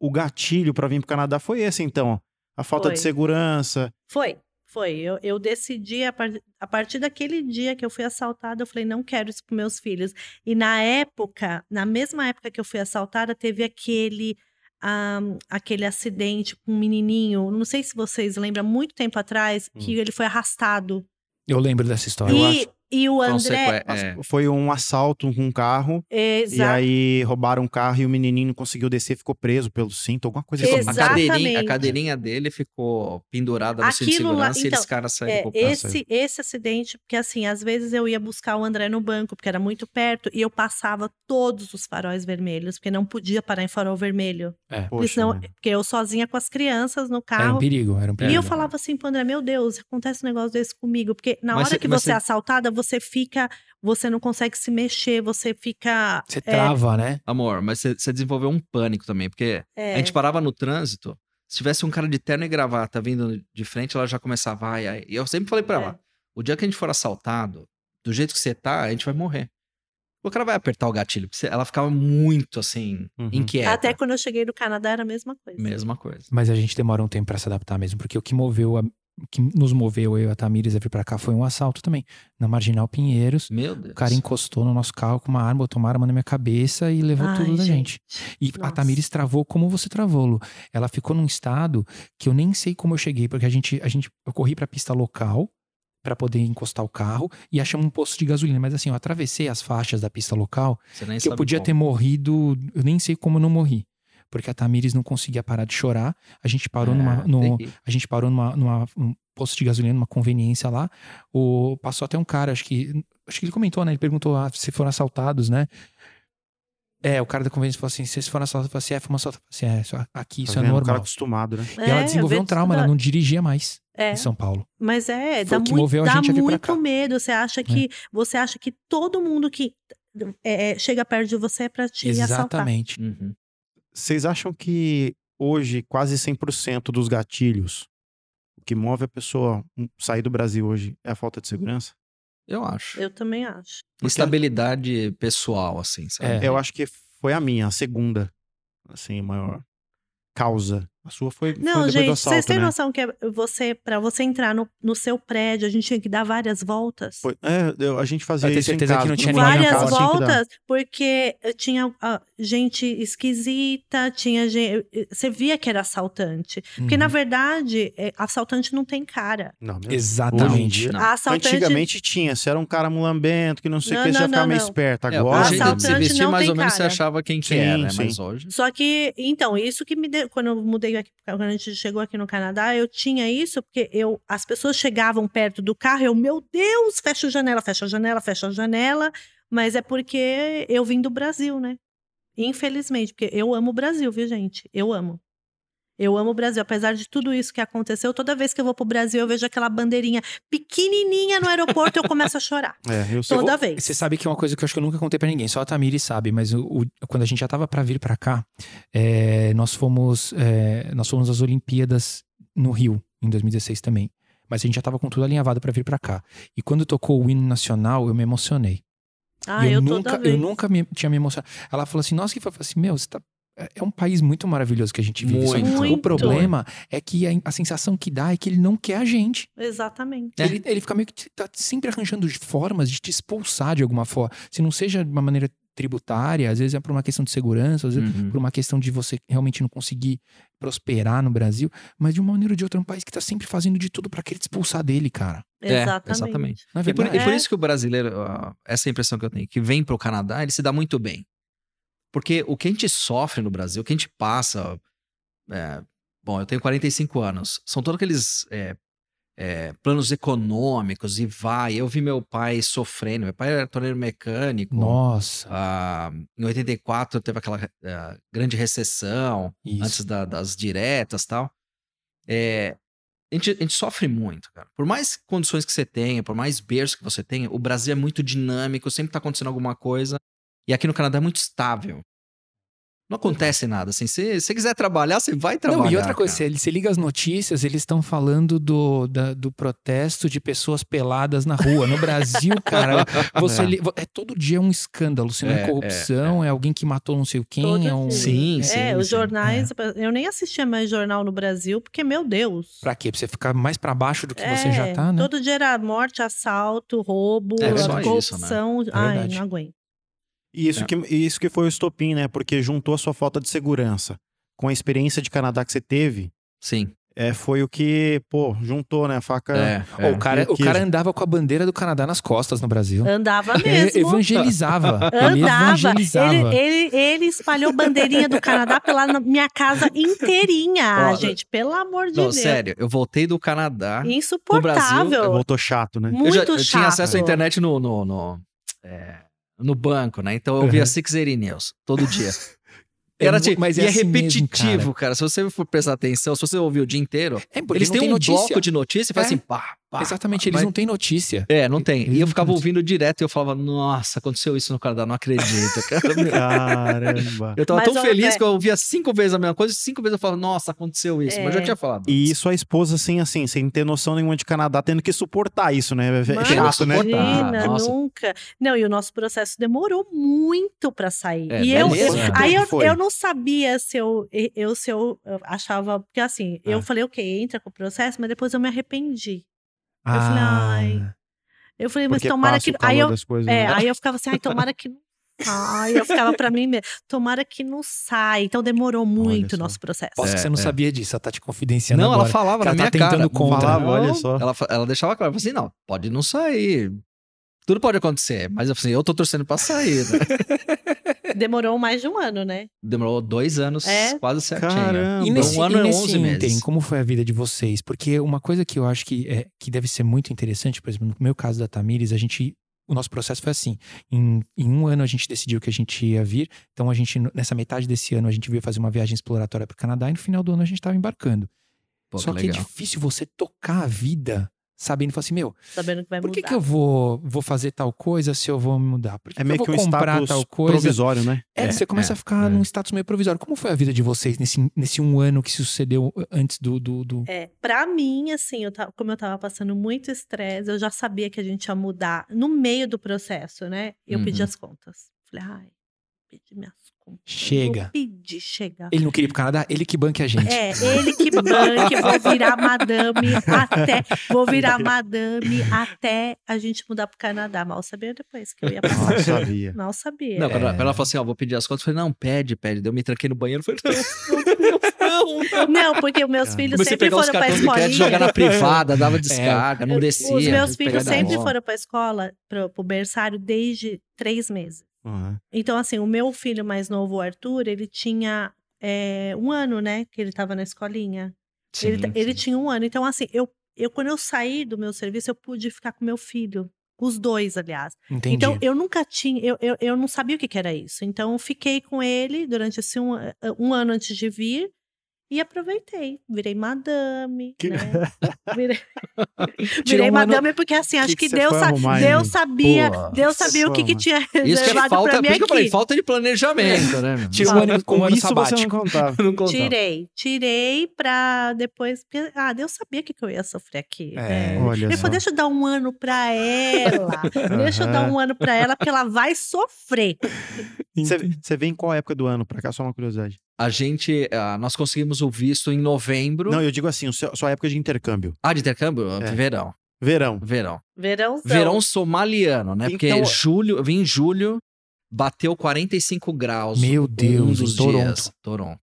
o gatilho pra vir pro Canadá foi esse, então. A falta de Foi. segurança. Foi, foi. Eu, eu decidi, a, par- a partir daquele dia que eu fui assaltada, eu falei, não quero isso para meus filhos. E na época, na mesma época que eu fui assaltada, teve aquele, ah, aquele acidente com um menininho, não sei se vocês lembram, muito tempo atrás, que ele foi arrastado. Eu lembro dessa história. Eu E, e o André... Conseque- é, Foi um assalto com um carro. E Exato. aí roubaram um carro e o menininho não conseguiu descer, ficou preso pelo cinto, alguma coisa assim. a, cadeirinha, a cadeirinha dele ficou pendurada no cinto de Aquilo lá- segurança e então, eles caras saíram É, com o carro. esse, esse acidente, porque assim, às vezes eu ia buscar o André no banco, porque era muito perto, e eu passava todos os faróis vermelhos, porque não podia parar em farol vermelho. Porque, Poxa, senão- né? porque eu sozinha com as crianças no Era um carro. perigo, era um e perigo. eu falava assim pro André, meu Deus, acontece um negócio desse comigo. Porque na Mas hora cê- que você é assaltada, você fica. Você não consegue se mexer, você fica. Você é, trava, né? Amor, mas você desenvolveu um pânico também, porque é, a gente parava no trânsito, se tivesse um cara de terno e gravata vindo de frente, ela já começava, ai, ai. E eu sempre falei pra É. ela, o dia que a gente for assaltado, do jeito que você tá, a gente vai morrer. O cara vai apertar o gatilho, ela ficava muito, assim, Uhum. inquieta. Até quando eu cheguei no Canadá era a mesma coisa. Mesma coisa. Mas a gente demora um tempo pra se adaptar mesmo, porque o que moveu a- que nos moveu, eu e a Tamires, a vir pra cá, foi um assalto também. Na Marginal Pinheiros. Meu Deus. O cara encostou no nosso carro com uma arma, botou uma arma na minha cabeça e levou Ai, tudo da gente. E a Nossa. Tamires travou como você travou, Lu. Ela ficou num estado que eu nem sei como eu cheguei, porque a gente, a gente eu corri pra pista local pra poder encostar o carro e achamos um posto de gasolina. Mas assim, eu atravessei as faixas da pista local Você nem que eu podia como. ter morrido, eu nem sei como eu não morri. Porque a Tamires não conseguia parar de chorar. A gente parou É, numa, no, a gente parou numa, numa um posto de gasolina, numa conveniência lá. O, passou até um cara, acho que. Acho que ele comentou, né? Ele perguntou ah, se foram assaltados, né? É, o cara da conveniência falou assim: vocês foram assaltados? Eu falei assim: é, fomos assaltados. Eu falei assim, é, aqui isso Tá é vendo? O cara normal. acostumado, né? E ela É, desenvolveu eu um trauma, ela não dirigia mais É, em São Paulo. mas é, Foi dá muito, moveu dá muito medo. Você acha que você acha que todo mundo que é, é, chega perto de você é pra te assaltar. Exatamente. Uhum. Vocês acham que hoje quase 100% dos gatilhos, o que move a pessoa sair do Brasil hoje é a falta de segurança? Eu acho. Eu também acho. Estabilidade pessoal, assim, sabe? É. Eu acho que foi a minha, a segunda, assim, maior causa. A sua foi, foi Não, do gente, assalto, vocês têm né? noção que é você, para você entrar no, no seu prédio, a gente tinha que dar várias voltas? Foi- é, eu- a gente fazia isso em certeza que casa. não todo tinha ninguém várias casa que voltas, porque eh, tinha gente esquisita, tinha gente. Você via que era assaltante. Porque, Uhum. na verdade, eh, assaltante não tem cara. Não. Exatamente. Em Não. Assaltante. Antigamente tinha, se era um cara mulambento, que não sei o Não, que, você não, ia ficar não, meio não. esperto. É, Agora, hoje, assaltante se vestia não mais tem ou menos, você cara. achava quem que Sim, era, né? Mas hoje... Só que, então, isso que me deu. Quando eu mudei aqui, quando a gente chegou aqui no Canadá, eu tinha isso, porque eu, as pessoas chegavam perto do carro, eu, meu Deus, fecha a janela, fecha a janela, fecha a janela. Mas é porque eu vim do Brasil, né? Infelizmente, porque eu amo o Brasil, viu, gente? Eu amo. Eu amo o Brasil. Apesar de tudo isso que aconteceu, toda vez que eu vou pro Brasil, eu vejo aquela bandeirinha pequenininha no aeroporto e eu começo a chorar. é, eu sei. Toda vez. Você sabe que é uma coisa que eu acho que eu nunca contei pra ninguém, só a Tamiri sabe, mas o, o- quando a gente já tava pra vir pra cá, é, nós fomos é, nós fomos às Olimpíadas no Rio, em 2016 também. Mas a gente já tava com tudo alinhavado pra vir pra cá. E quando tocou o hino nacional, eu me emocionei. Ah, eu, eu, nunca, eu nunca me, tinha me emocionado. Ela falou assim, nossa, que foi? Eu falei assim, meu, você tá... é- é um país muito maravilhoso que a gente vive. Só que Muito. O problema é que a, a sensação que dá é que ele não quer a gente. Exatamente. É. Ele, ele fica meio que te- tá sempre arranjando formas de te expulsar de alguma forma. Se não seja de uma maneira tributária, às vezes é por uma questão de segurança, às vezes Uhum. por uma questão de você realmente não conseguir prosperar no Brasil, mas de uma maneira ou de outra é um país que tá sempre fazendo de tudo pra querer te expulsar dele, cara. É, Exatamente. exatamente. É E por, verdade? e por É. isso que o brasileiro, essa é a impressão que eu tenho, que vem pro Canadá, ele se dá muito bem. Porque o que a gente sofre no Brasil, o que a gente passa. é, bom, eu tenho 45 anos. São todos aqueles é, é, planos econômicos e vai. Eu vi meu pai sofrendo. Meu pai era torneiro mecânico. Nossa, Ah, em 84 teve aquela ah, grande recessão isso. antes da- das diretas e tal. É, a, gente, a gente sofre muito, cara. Por mais condições que você tenha, por mais berço que você tenha, o Brasil é muito dinâmico, sempre tá acontecendo alguma coisa. E aqui no Canadá é muito estável. Não acontece nada, assim. Se você quiser trabalhar, você vai trabalhar. Não, e outra coisa, cara. você, liga as notícias, eles estão falando do, da- do protesto de pessoas peladas na rua. No Brasil, cara, você É. li- é todo dia um escândalo. Se não é, É, corrupção, é, alguém que matou não sei o quem, Todo é um. Sim, sim. É, os sim. jornais. Eu nem assistia mais jornal no Brasil, porque, meu Deus. Pra quê? Pra você ficar mais pra baixo do que você É, já tá, né? Todo dia era morte, assalto, roubo, É, só corrupção. Ai, não aguento. E isso, É. que, isso que foi o estopim, né? Porque juntou a sua falta de segurança com a experiência de Canadá que você teve, Sim. é, foi o que, pô, juntou, né? A faca. É, é. o, cara, o que- cara andava com a bandeira do Canadá nas costas no Brasil. Andava mesmo. evangelizava. Andava. evangelizava. Ele, ele, ele espalhou bandeirinha do Canadá pela minha casa inteirinha, Ó, gente. Pelo amor de Não, Deus. sério, eu voltei do Canadá. Insuportável. Voltou chato, né? Muito eu, já, eu chato. tinha acesso à internet no, no, no, é, no banco, né? Então eu via Uhum. 680 News todo dia. É Era tipo, mas e é é assim mesmo, repetitivo, cara. cara. Se você for prestar atenção, se você ouvir o dia inteiro, É, eles têm um notícia. bloco de notícia e faz É. assim, pá, pá, Exatamente, eles vai- não têm notícia. É, não tem. Eles E eu ficava ouvindo direto e eu falava, nossa, aconteceu isso no Canadá, não acredito. Caramba. Eu tava Mas, tão feliz Zé- que eu ouvia cinco vezes a mesma coisa, e cinco vezes eu falava, nossa, aconteceu isso. Mas eu já É. tinha falado. E sua esposa, assim, assim, sem ter noção nenhuma de Canadá, tendo que suportar isso, né? É Mano, chato, né? Imagina, Nossa. nunca. Não, e o nosso processo demorou muito pra sair. É, e eu, beleza. eu- Quanto aí eu, eu não sabia se eu, eu se eu eu achava, porque assim, eu Ah. falei, ok, entra com o processo, mas depois eu me arrependi. Ah, falei, ai, Eu falei, mas Porque tomara que. Aí eu, das coisas, é, né? aí eu ficava assim, ai, tomara que não. Ai, eu ficava pra mim mesmo, tomara que não sai. Então demorou muito o nosso processo. Posso que É, você não é. sabia disso, ela tá te confidenciando Não, ela agora. falava que na ela minha tá tentando cara. contra. Falava, olha só. Ela, ela deixava claro, eu falei assim, não, pode não sair. Tudo pode acontecer, mas eu falei, eu tô torcendo pra sair, né? Demorou mais de um ano, né? Demorou dois anos, É? quase certinho. Caramba. E nesse, um ano e nesse 11 ínterim, meses. como foi a vida de vocês? Porque uma coisa que eu acho que, é, que deve ser muito interessante, por exemplo, no meu caso da Tamires, a gente. O nosso processo foi assim. Em, em um ano a gente decidiu que a gente ia vir. Então a gente, nessa metade desse ano, a gente veio fazer uma viagem exploratória para o Canadá e no final do ano a gente estava embarcando. Pô, Só que que é difícil você tocar a vida sabendo, falar assim, meu, Sabendo que vai por que, mudar. que eu vou, vou fazer tal coisa se eu vou me mudar? Por que, É que meio eu que vou um comprar status tal coisa? provisório, né? É, É, você começa é, a ficar é. num status meio provisório. Como foi a vida de vocês nesse, nesse um ano que sucedeu antes do. do, do... É, pra mim, assim, eu tava, como eu tava passando muito estresse, eu já sabia que a gente ia mudar no meio do processo, né? Eu pedi Uhum. as contas. Falei, ai, pedi minhas contas. Chega. Vou pedir, chega. Ele não queria ir pro Canadá? Ele que banque a gente. É, ele que banque, vou virar madame até, vou virar madame até a gente mudar pro Canadá. Mal sabia depois que eu ia passar. Nossa, sabia. Mal sabia. Não, quando, ela, quando ela falou assim, ó, vou pedir as contas, eu falei, não, pede, pede. Daí eu me tranquei no banheiro, eu falei, não, meu Deus, não, não. Não, porque os meus filhos Comecei sempre foram pra escolinha. jogar na privada, dava descarga, não descia. Os meus filhos sempre foram pra escola, pro, pro berçário, desde três meses. Uhum. Então, assim, o meu filho mais novo, o Arthur, ele tinha é, um ano, né? Que ele tava na escolinha. ele, Sim, ele sim. tinha um ano. Então, assim, eu, eu quando eu saí do meu serviço, eu pude ficar com meu filho. Os dois, aliás. Entendi. Então, eu nunca tinha, eu, eu, eu não sabia o que, que era isso. Então, eu fiquei com ele durante esse um, um ano antes de vir e aproveitei. Virei madame, Que- né? Virei, virei um madame porque, assim, acho que que, que você Deus, sa- arrumar, Deus sabia, Pô, Deus sabia o que, que tinha Isso que é reservado falta, pra por mim que eu falei, aqui. falta de planejamento, né? Tirou um ano, um Com ano isso você sabático. não contava. Não contava. Tirei, tirei pra depois. Porque, ah, Deus sabia o que, que eu ia sofrer aqui. É, né? Olha só. falou: deixa eu dar um ano pra ela. deixa eu dar um ano pra ela, porque ela vai sofrer. Você, vem em qual época do ano? Pra cá, só uma curiosidade. A gente, ah, nós conseguimos o visto em novembro. Não, eu digo assim, o seu- sua época de intercâmbio. Ah, de intercâmbio? É. Verão, Verão. verão. Verãozão. Verão somaliano, né? Porque Então- julho, eu vim em julho, bateu 45 graus. Meu um Deus, dos em Toronto. dias. Toronto.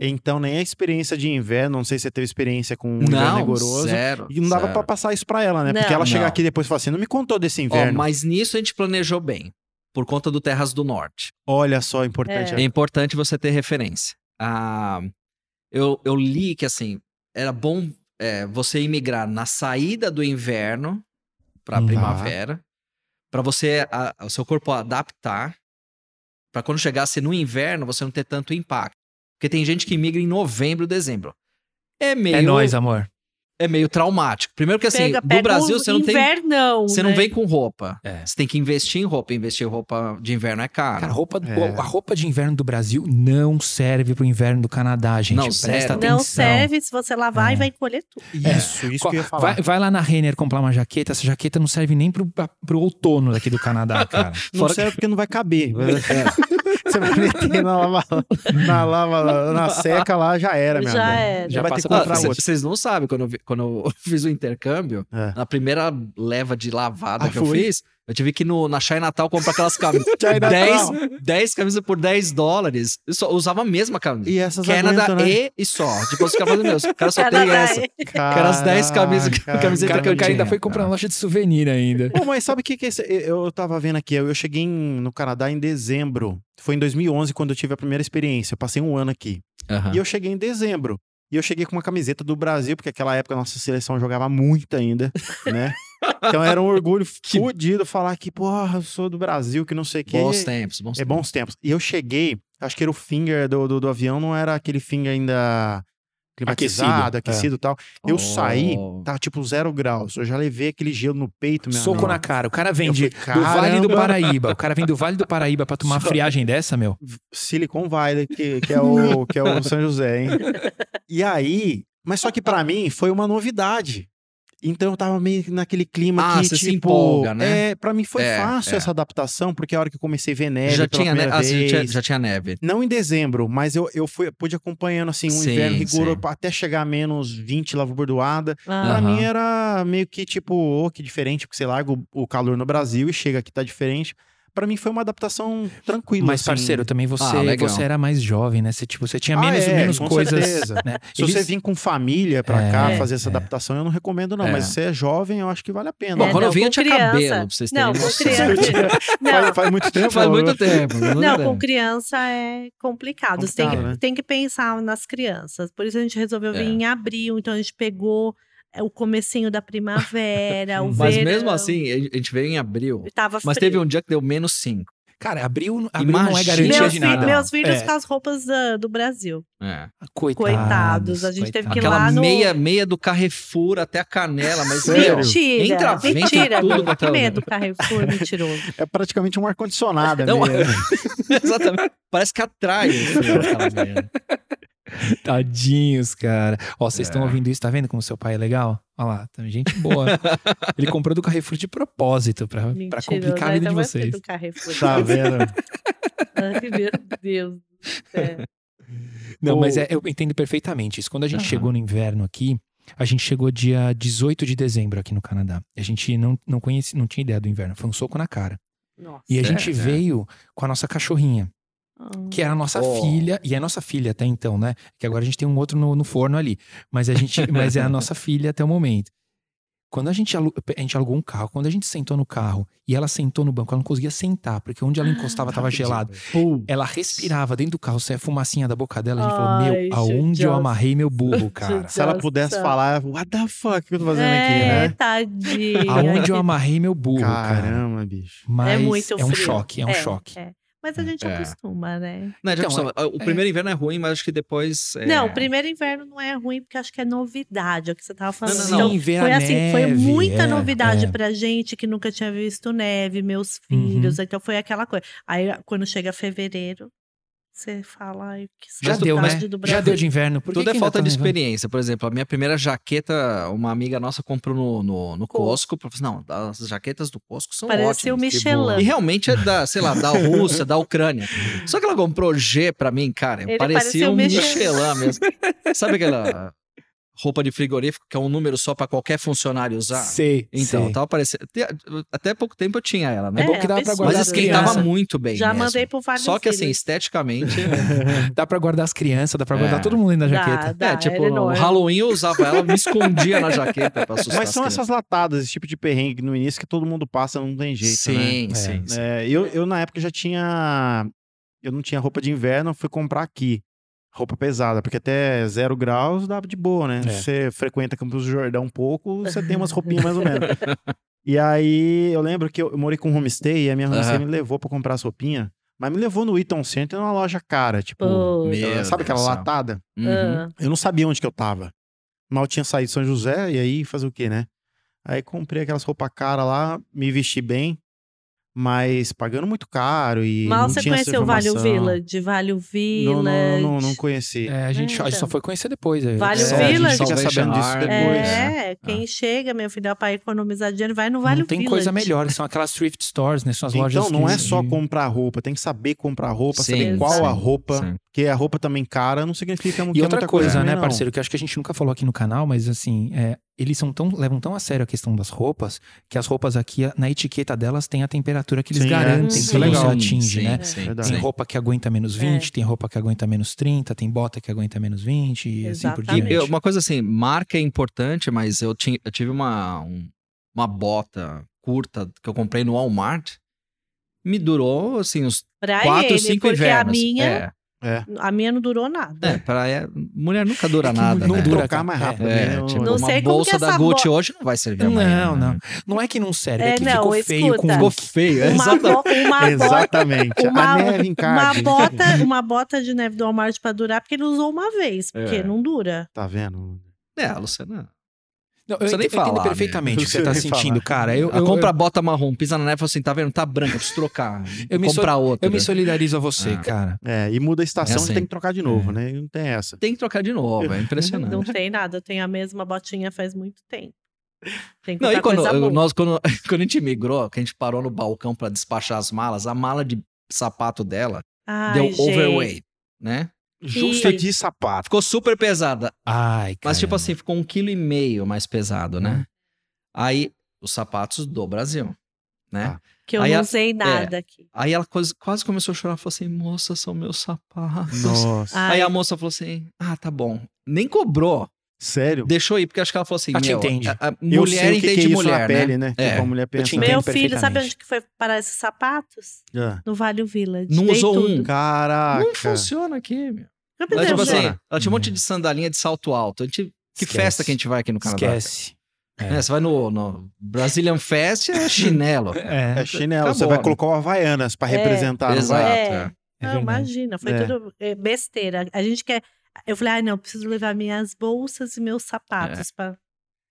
Então, nem a experiência de inverno, não sei se você teve experiência com um inverno Não, rigoroso. zero. E não dava zero. pra passar isso pra ela, né? Porque Não. ela chegar Não. aqui depois e falar assim, não me contou desse Ó, inverno. mas nisso a gente planejou bem, por conta do Terras do Norte. Olha só, importante. É importante você ter referência. Ah, eu, eu li que, assim, era bom é, você imigrar na saída do inverno para Uhum. primavera, para você, a- o seu corpo adaptar, para quando chegasse no inverno você não ter tanto impacto. Porque tem gente que migra em novembro, dezembro. É meio, É nóis, amor. É meio traumático. Primeiro que, assim, Pega, no pega Brasil você não tem... invernão, Você né? não vem com roupa. É. Você tem que investir em roupa. Investir em roupa de inverno é caro. Cara, a roupa, do- É. a roupa de inverno do Brasil não serve pro inverno do Canadá, gente. Não, Presta zero. atenção. Não serve se você lavar É. e vai encolher tudo. Isso, isso que eu ia falar. Vai, vai lá na Renner comprar uma jaqueta, essa jaqueta não serve nem pro, pro outono daqui do Canadá, cara. Não Fora serve porque não vai caber. Você vai meter na lava, na lava, na seca lá, já era, minha Já amiga. era. Já vai ter que pra comprar outro. Vocês não sabem, quando eu, vi- quando eu fiz o intercâmbio, É. na primeira leva de lavada Ah, que eu foi? fiz, eu tive que ir no, na Chai Natal comprar aquelas camisas. Chai 10, Natal. 10 camisas por 10 dólares. Eu só usava a mesma camisa. E essas Canadá aguentam, né? e, e só. Depois os caras falaram, meu, o cara só tem essa. é- Quero as 10 camisas- Caraca, O camiseta cara, que eu cara ainda foi comprar cara. uma loja de souvenir ainda. Pô, mas sabe o que, que é esse- eu tava vendo aqui? Eu, eu cheguei em- no Canadá em dezembro. Foi em 2011 quando eu tive a primeira experiência. Eu passei um ano aqui. Aham. E eu cheguei em dezembro. E eu cheguei com uma camiseta do Brasil, porque naquela época a nossa seleção jogava muito ainda, né? Então era um orgulho fodido falar que, porra, eu sou do Brasil, que não sei o quê. Bons tempos, bons É bons tempos. E eu cheguei, acho que era o finger do, do, do avião, não era aquele finger ainda climatizado, Aquecido, aquecido e tal. Eu Oh. saí, tava tipo zero graus. Eu já levei aquele gelo no peito, meu Soco amigo. na cara. O cara vem de, falei, do Vale do. Paraíba. O cara vem do Vale do Paraíba pra tomar uma Só- friagem dessa, meu. Silicon Valley, que, que, é o, que é o São José, hein? E aí, mas só que pra mim foi uma novidade. Então eu tava meio naquele clima Ah, que, você tipo... se empolga, né? É, pra mim foi É, fácil é. essa adaptação, porque a hora que eu comecei a ver neve já, tinha, ne- primeira ah, você já, vez... tinha, já tinha neve. Não em dezembro, mas eu, eu fui, pude acompanhando, assim, um Sim, inverno rigoroso, até chegar a menos 20 lá bordoada. Ah, Pra Aham. mim era meio que, tipo, oh, que diferente, porque você larga o, o calor no Brasil e chega aqui tá diferente. Pra mim foi uma adaptação tranquila, Mas, assim. parceiro, também você, Ah, você era mais jovem, né? Você, tipo, você tinha Ah, menos, é, menos com coisas. certeza. Né? Se Eles- você vir com família pra É, cá É. fazer essa é. adaptação, eu não recomendo, não. É. Mas se você é jovem, eu acho que vale a pena. Bom, É, quando eu não, vinha com tinha criança- cabelo, pra vocês terem Não, com noção. criança. Não, faz, faz muito tempo. Faz amor. muito tempo. muito Não, tempo. com criança é complicado. Você tem, que, Complicado, né? tem que pensar nas crianças. Por isso a gente resolveu vir É. em abril. Então a gente pegou o comecinho da primavera, o Mas verão. mesmo assim, a gente veio em abril. Tava Mas frio. teve um dia que deu menos 5. Cara, abril, abril não é garantia meus, de nada. meus filhos É. com as roupas da- do Brasil. É. Coitados. Coitados, a gente teve que ir. Aquela lá no- meia, meia do Carrefour até a canela, mas Mentira! entra mentira, tudo é Que medo, Carrefour, mentiroso. É praticamente um ar-condicionado. Não, mesmo. exatamente. Parece que atrai o frio, aquela meia. Tadinhos, cara. Ó, vocês É. estão ouvindo isso, tá vendo como seu pai é legal? Olha lá, tem gente boa. Ele comprou do Carrefour de propósito, pra, pra Mentiroso, complicar a vida de vocês. do Carrefour. Tá vendo? Ai, meu Deus do céu. Não, O- mas é- eu entendo perfeitamente isso. Quando a gente Aham. chegou no inverno aqui, a gente chegou dia 18 de dezembro aqui no Canadá. A gente não, não conhecia, não tinha ideia do inverno. Foi um soco na cara. Nossa. E a É, gente é. veio com a nossa cachorrinha. Que era a nossa Oh. filha, e é nossa filha até então, né? Que agora a gente tem um outro no, no forno ali. Mas a gente, mas é a nossa filha até o momento. Quando a gente, alu- a gente alugou um carro, quando a gente sentou no carro e ela sentou no banco, ela não conseguia sentar, porque onde ela encostava tava gelado. Pum. Ela respirava dentro do carro, saia fumacinha da boca dela. A gente falou, Ai, meu, aonde eu amarrei meu burro, cara? Se ela pudesse falar, what the fuck que eu tô fazendo é, aqui, né? tadinha. Aonde eu amarrei meu burro, cara? Caramba, bicho. Mas é muito é um frio. choque, é um choque. é. Mas a gente É. acostuma, né? Não, Então, acostuma. o primeiro inverno é ruim, mas acho que depois. é- Não, o primeiro inverno não é ruim, porque acho que é novidade, é o que você tava falando. não, Então, Sim, ver a foi assim, foi neve, muita é, novidade é. pra gente que nunca tinha visto neve, meus Uhum. filhos, então foi aquela coisa. Aí quando chega fevereiro, você fala, ai, que Já deu, né? do Já deu de inverno. Por Tudo que é falta tá de experiência. Por exemplo, a minha primeira jaqueta, uma amiga nossa comprou no, no, no Costco. Falou assim, não, as jaquetas do Costco são Parecia o ótimas. Michelin. E realmente é da, sei lá, da Rússia, da Ucrânia. Só que ela comprou G pra mim, cara. Ele parecia parecia um o Michelin. Michelin mesmo. Sabe aquela roupa de frigorífico que é um número só pra qualquer funcionário usar? Sei, Então, sei. tava parecendo. Até pouco tempo eu tinha ela, né? É bom que dá pra guardar Mas as esquentava muito bem. Já mesmo. mandei pro vários Só que assim, esteticamente. Dá pra guardar as crianças, dá pra guardar É. todo mundo dentro da Dá, jaqueta. dá, é, tipo, no enorme. Halloween eu usava ela, me escondia na jaqueta pra assustar Mas são as essas latadas, esse tipo de perrengue no início que todo mundo passa, não tem jeito, Sim, né? sim, É. sim. É, eu, eu, na época, já tinha... Eu não tinha roupa de inverno, fui comprar aqui. Roupa pesada, porque até zero graus dava de boa, né? É. Você frequenta Campos do Jordão um pouco, você tem umas roupinhas mais ou menos. E aí, eu lembro que eu, morei com um homestay e a minha homestay Aham. me levou pra comprar as roupinhas, mas me levou no Eaton Center numa loja cara, tipo... Meu sabe aquela latada? Uhum. Eu não sabia onde que eu tava. Mal tinha saído de São José, e aí fazer o quê, né? Aí comprei aquelas roupas caras lá, me vesti bem, mas pagando muito caro e. Mal não você conheceu o Vale. Village, Vale Não, Village. não, não, não conheci. É, a gente, É, a gente só então. foi conhecer depois. é. Vale É, o a gente Village. fica sabendo disso depois. Army, É, quem chega, meu filho, para economizar dinheiro, vai no Vale Não tem Village. coisa melhor, são aquelas thrift stores, né? São as lojas Então, não é só comprar roupa, tem que saber comprar roupa, Sim, saber qual a sim, roupa. sim. Porque a roupa também cara não significa que E é outra muita coisa, coisa, né, também, não. parceiro, que eu acho que a gente nunca falou aqui no canal, mas assim, é, eles são tão, levam tão a sério a questão das roupas, que as roupas aqui, na etiqueta delas, tem a temperatura que eles Sim, é. garantem Isso que é você legal. atinge, sim, né? Sim. Tem roupa que aguenta menos 20, tem roupa que aguenta menos 30, tem bota que aguenta menos 20 e assim por Exatamente. diante. Eu- uma coisa assim, marca é importante, mas eu, tinha, eu tive uma, um- uma bota curta que eu comprei no Walmart. Me durou, assim, uns Pra 4, ele, 5 porque invernos. a minha É. É. A minha não durou nada. É, pra é, mulher nunca dura É nada, não né? dura, trocar mais é. rápido. É, né? tipo, Não uma sei como bolsa que da essa Gucci bo- hoje não vai servir amanhã. Não, né? não. Não é que não serve, é, É, que não, ficou feio com. Ficou feio, Uma, bo- uma bota, Exatamente. Uma- a neve encarde. uma, bota, uma bota de neve do Walmart pra durar, porque ele usou uma vez, porque É. não dura. Tá vendo? É, a Luciana. Não, eu nem entendo, eu entendo falar, perfeitamente né? o que você tá sentindo, falar. cara. Eu, eu, compra a bota marrom, pisa na neve e fala assim: tá vendo? Tá branca, preciso trocar. Eu me compra outra. eu me solidarizo a você, Ah. cara. É, e muda a estação, É assim. tem que trocar de novo, É. né? Não tem essa. Tem que trocar de novo, é impressionante. Não tem nada, eu tenho a mesma botinha faz muito tempo. Tem que Não, e comprar quando, coisa boa. nós, quando, quando a gente migrou, que a gente parou no balcão pra despachar as malas, a mala de sapato dela Ai, deu gente. overweight, né? Justa de sapato. Ficou super pesada. Ai, cara. Mas, tipo assim, ficou um quilo e meio mais pesado, né? Aí, os sapatos do Brasil, né? Ah. Que eu Aí não a- usei nada aqui. Aí ela quase, quase começou a chorar, falou assim, moça, são meus sapatos. Nossa. Ai, Aí a moça falou assim, ah, tá bom. Nem cobrou, Sério? deixou aí, porque acho que ela falou assim, Ela te meu, entende. a, a mulher que, é entende isso mulher, na pele, né? né? É. Tipo, a mulher pensa. né? entendo Meu filho, sabe onde que foi parar esses sapatos? Ah, No Vale Village. Não Dei usou tudo. um. Caraca. Não funciona aqui, meu. Eu Ela, tipo assim, ela tinha um monte de sandalinha de salto alto. A gente, que Esquece. festa que a gente vai aqui no Canadá? Esquece. É, você vai no, no Brazilian Fest, é chinelo. É, É chinelo. Acabou, você vai colocar o Havaianas pra É. representar, Exato. É. é. é Não, imagina, foi É. tudo é, besteira. A gente quer. Eu falei, ah, não, preciso levar minhas bolsas e meus sapatos pra.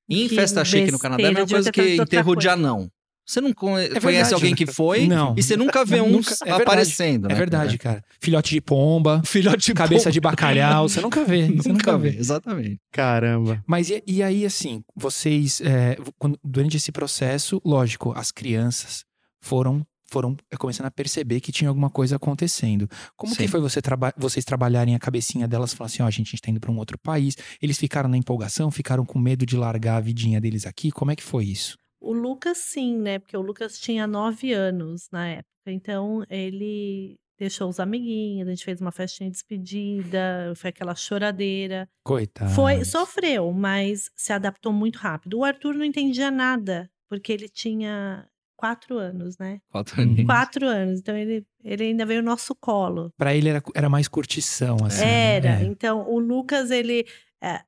E em festa chique no Canadá é a mesma coisa que enterro de anão. Você não verdade. conhece alguém que foi Não. e você nunca vê Nunca- uns é verdade. aparecendo, né? É verdade, cara. Filhote de pomba, Filhote de cabeça pombo. de bacalhau, você nunca vê. Você Nunca nunca vê, vê. exatamente. Caramba. Mas e, e aí, assim, vocês, é, quando- durante esse processo, lógico, as crianças foram foram começando a perceber que tinha alguma coisa acontecendo. Como que Sim. foi você traba vocês trabalharem a cabecinha delas e falar assim, ó, gente, a gente tá indo pra um outro país. Eles ficaram na empolgação, ficaram com medo de largar a vidinha deles aqui. Como é que foi isso? O Lucas, sim, né? Porque o Lucas tinha nove anos na época. Então, ele deixou os amiguinhos, a gente fez uma festinha de despedida, foi aquela choradeira. Coitado. Foi, sofreu, mas se adaptou muito rápido. O Arthur não entendia nada, porque ele tinha quatro anos, né? Quatro Uhum. aninhos. Quatro anos. Então, ele, ele ainda veio no nosso colo. Pra ele era, era mais curtição, assim. Era. né? Então, o Lucas, ele. É,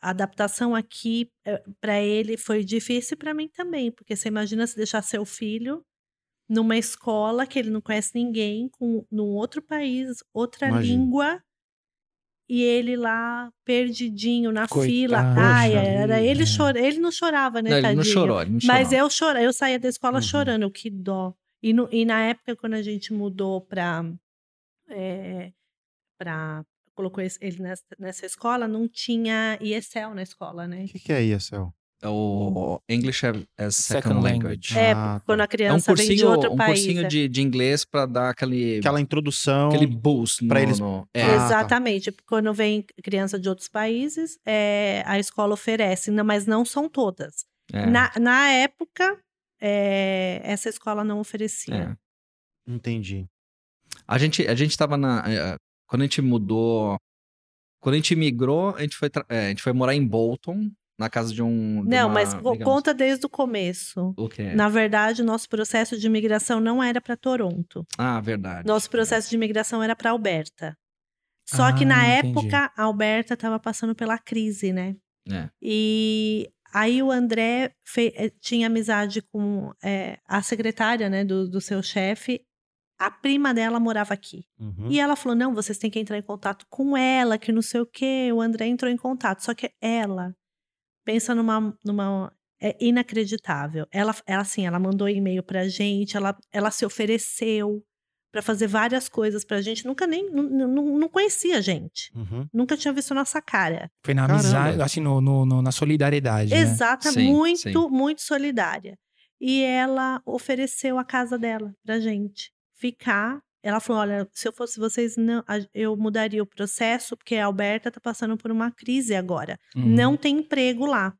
a adaptação aqui, para ele, foi difícil para mim também. Porque você imagina se deixar seu filho numa escola que ele não conhece ninguém, com, num outro país, outra Imagina. língua. E ele lá, perdidinho na Coitado. fila. Ai, era ele chora, Ele não chorava, né, Não, ele tadinho? não chorou, ele não chorou. Mas eu chorava, eu saía da escola Uhum. chorando, que dó. E, no- e na época, quando a gente mudou pra. É, pra colocou ele nessa, nessa escola, não tinha ESL na escola, né? O que, que é isso, É o English as Second, Second Language. É, Ah, quando a É um criança vem de cursinho, outro um país. cursinho é. de, de inglês pra dar aquele, Aquela introdução. aquele boost pra no, eles- no- é, Ah, tá. Exatamente. Quando vem criança de outros países, é, a escola oferece, mas não são todas. é, Na, na época, é, essa escola não oferecia. é. Entendi. A gente, a gente tava na. Quando a gente mudou. Quando a gente migrou, a gente foi, eh, a gente foi morar em Bolton, na casa de um. de Não, uma, mas digamos, conta desde o começo. O quê? Na verdade, o nosso processo de imigração não era para Toronto. Ah, verdade. Nosso processo de imigração era para Alberta. Só que na Ah, entendi. época, a Alberta estava passando pela crise, né? É. E aí o André eh, tinha amizade com eh, a secretária né, do, do seu chefe. A prima dela morava aqui. Uhum. E ela falou: não, vocês têm que entrar em contato com ela, que não sei o quê. O André entrou em contato. Só que ela, pensa numa. numa é inacreditável. Ela, ela, assim, ela mandou e-mail pra gente, ela, ela se ofereceu pra fazer várias coisas pra gente. Nunca nem. Não, conhecia a gente. Uhum. Nunca tinha visto nossa cara. Foi na Caramba. amizade, assim, no, no- no- na solidariedade, né? Exata, Sim, muito, sim. muito solidária. E ela ofereceu a casa dela pra gente ficar. Ela falou: olha, se eu fosse vocês, não, eu mudaria o processo, porque a Alberta tá passando por uma crise agora. Uhum. Não tem emprego lá.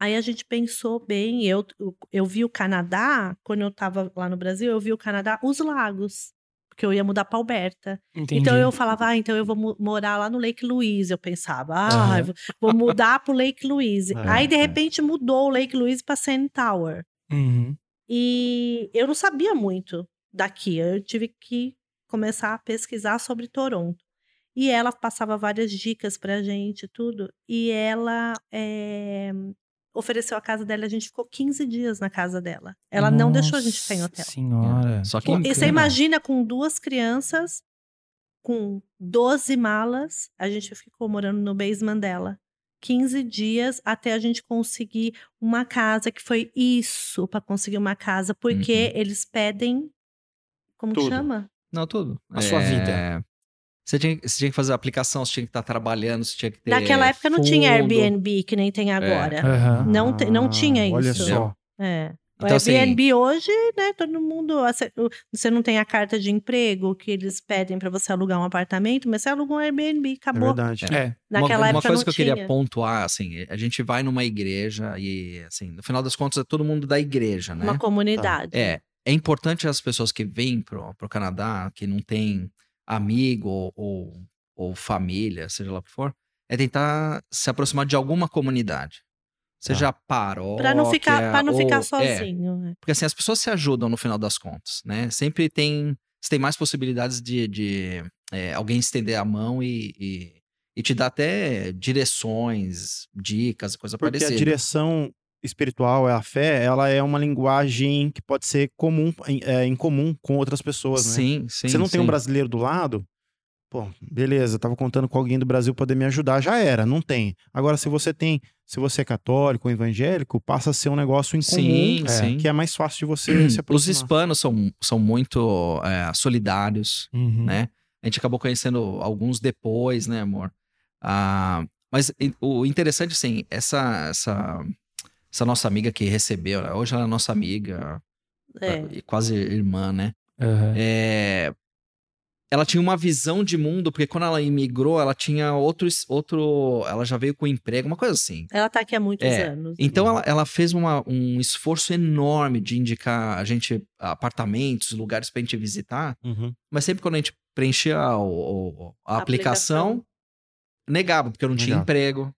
Aí a gente pensou bem, eu, eu, vi o Canadá, quando eu tava lá no Brasil, eu vi o Canadá, os lagos. Porque eu ia mudar pra Alberta. Entendi. Então eu falava, ah, então eu vou morar lá no Lake Louise. Eu pensava, ah, eu vou- mudar pro Lake Louise. É, Aí, de é. repente, mudou o Lake Louise pra Sand Tower. Uhum. E eu não sabia muito daqui. Eu tive que começar a pesquisar sobre Toronto. E ela passava várias dicas pra gente, tudo. E ela eh, ofereceu a casa dela, a gente ficou 15 dias na casa dela. Ela não deixou a gente ficar em hotel. Senhora. Só que e você imagina com duas crianças, com 12 malas, a gente ficou morando no basement dela. 15 dias até a gente conseguir uma casa, que foi isso para conseguir uma casa, porque eles pedem. Como que Tudo. chama? Não, tudo. A sua vida. É, Você tinha, você tinha que fazer a aplicação, você tinha que estar trabalhando, você tinha que ter. Naquela época não tinha fundo. Airbnb, que nem tem agora. Aham. Não te- não tinha Ah, Olha isso. só. É. O Então, assim- Airbnb hoje, né, todo mundo. o- Você não tem a carta de emprego que eles pedem para você alugar um apartamento, mas você aluga um Airbnb, É acabou. verdade. É. Naquela uma, época uma coisa não que eu tinha. queria pontuar, assim, a gente vai numa igreja e, assim, no final das contas é todo mundo da igreja, né? Uma comunidade. É, é importante as pessoas que vêm pro, pro Canadá, que não tem amigo ou, ou, ou família, seja lá o que for, é tentar se aproximar de alguma comunidade. Seja paróquia... Pra não ficar, pra não ficar ou- é, sozinho. né? porque assim, as pessoas se ajudam no final das contas, né? Sempre tem, você tem mais possibilidades de, de é, alguém estender a mão e, e, e te dar até direções, dicas, coisa Porque a parecida. direção espiritual, a fé, ela é uma linguagem que pode ser comum, em, é, em comum com outras pessoas, né? Sim, sim. Você não tem um sim. brasileiro do lado, pô, beleza, tava contando com alguém do Brasil poder me ajudar, já era, não tem. Agora, se você tem, se você é católico ou evangélico, passa a ser um negócio em comum, Sim, é, sim. que é mais fácil de você se Os aproximar. hispanos são, são muito é, solidários, Uhum. né? A gente acabou conhecendo alguns depois, né, amor? Ah, mas o interessante, assim, essa, essa, essa nossa amiga que recebeu, né? hoje ela é nossa amiga, É. e quase irmã, né? Aham. É, ela tinha uma visão de mundo, porque quando ela imigrou, ela tinha outro, es- outro. Ela já veio com emprego, uma coisa assim. Ela tá aqui há muitos É, anos. Então ela, ela fez uma- um esforço enorme de indicar a gente apartamentos, lugares pra gente visitar, Uhum. mas sempre quando a gente preenchia o- o- a, aplicação, Aplicação. negava, porque eu não tinha Negava. emprego.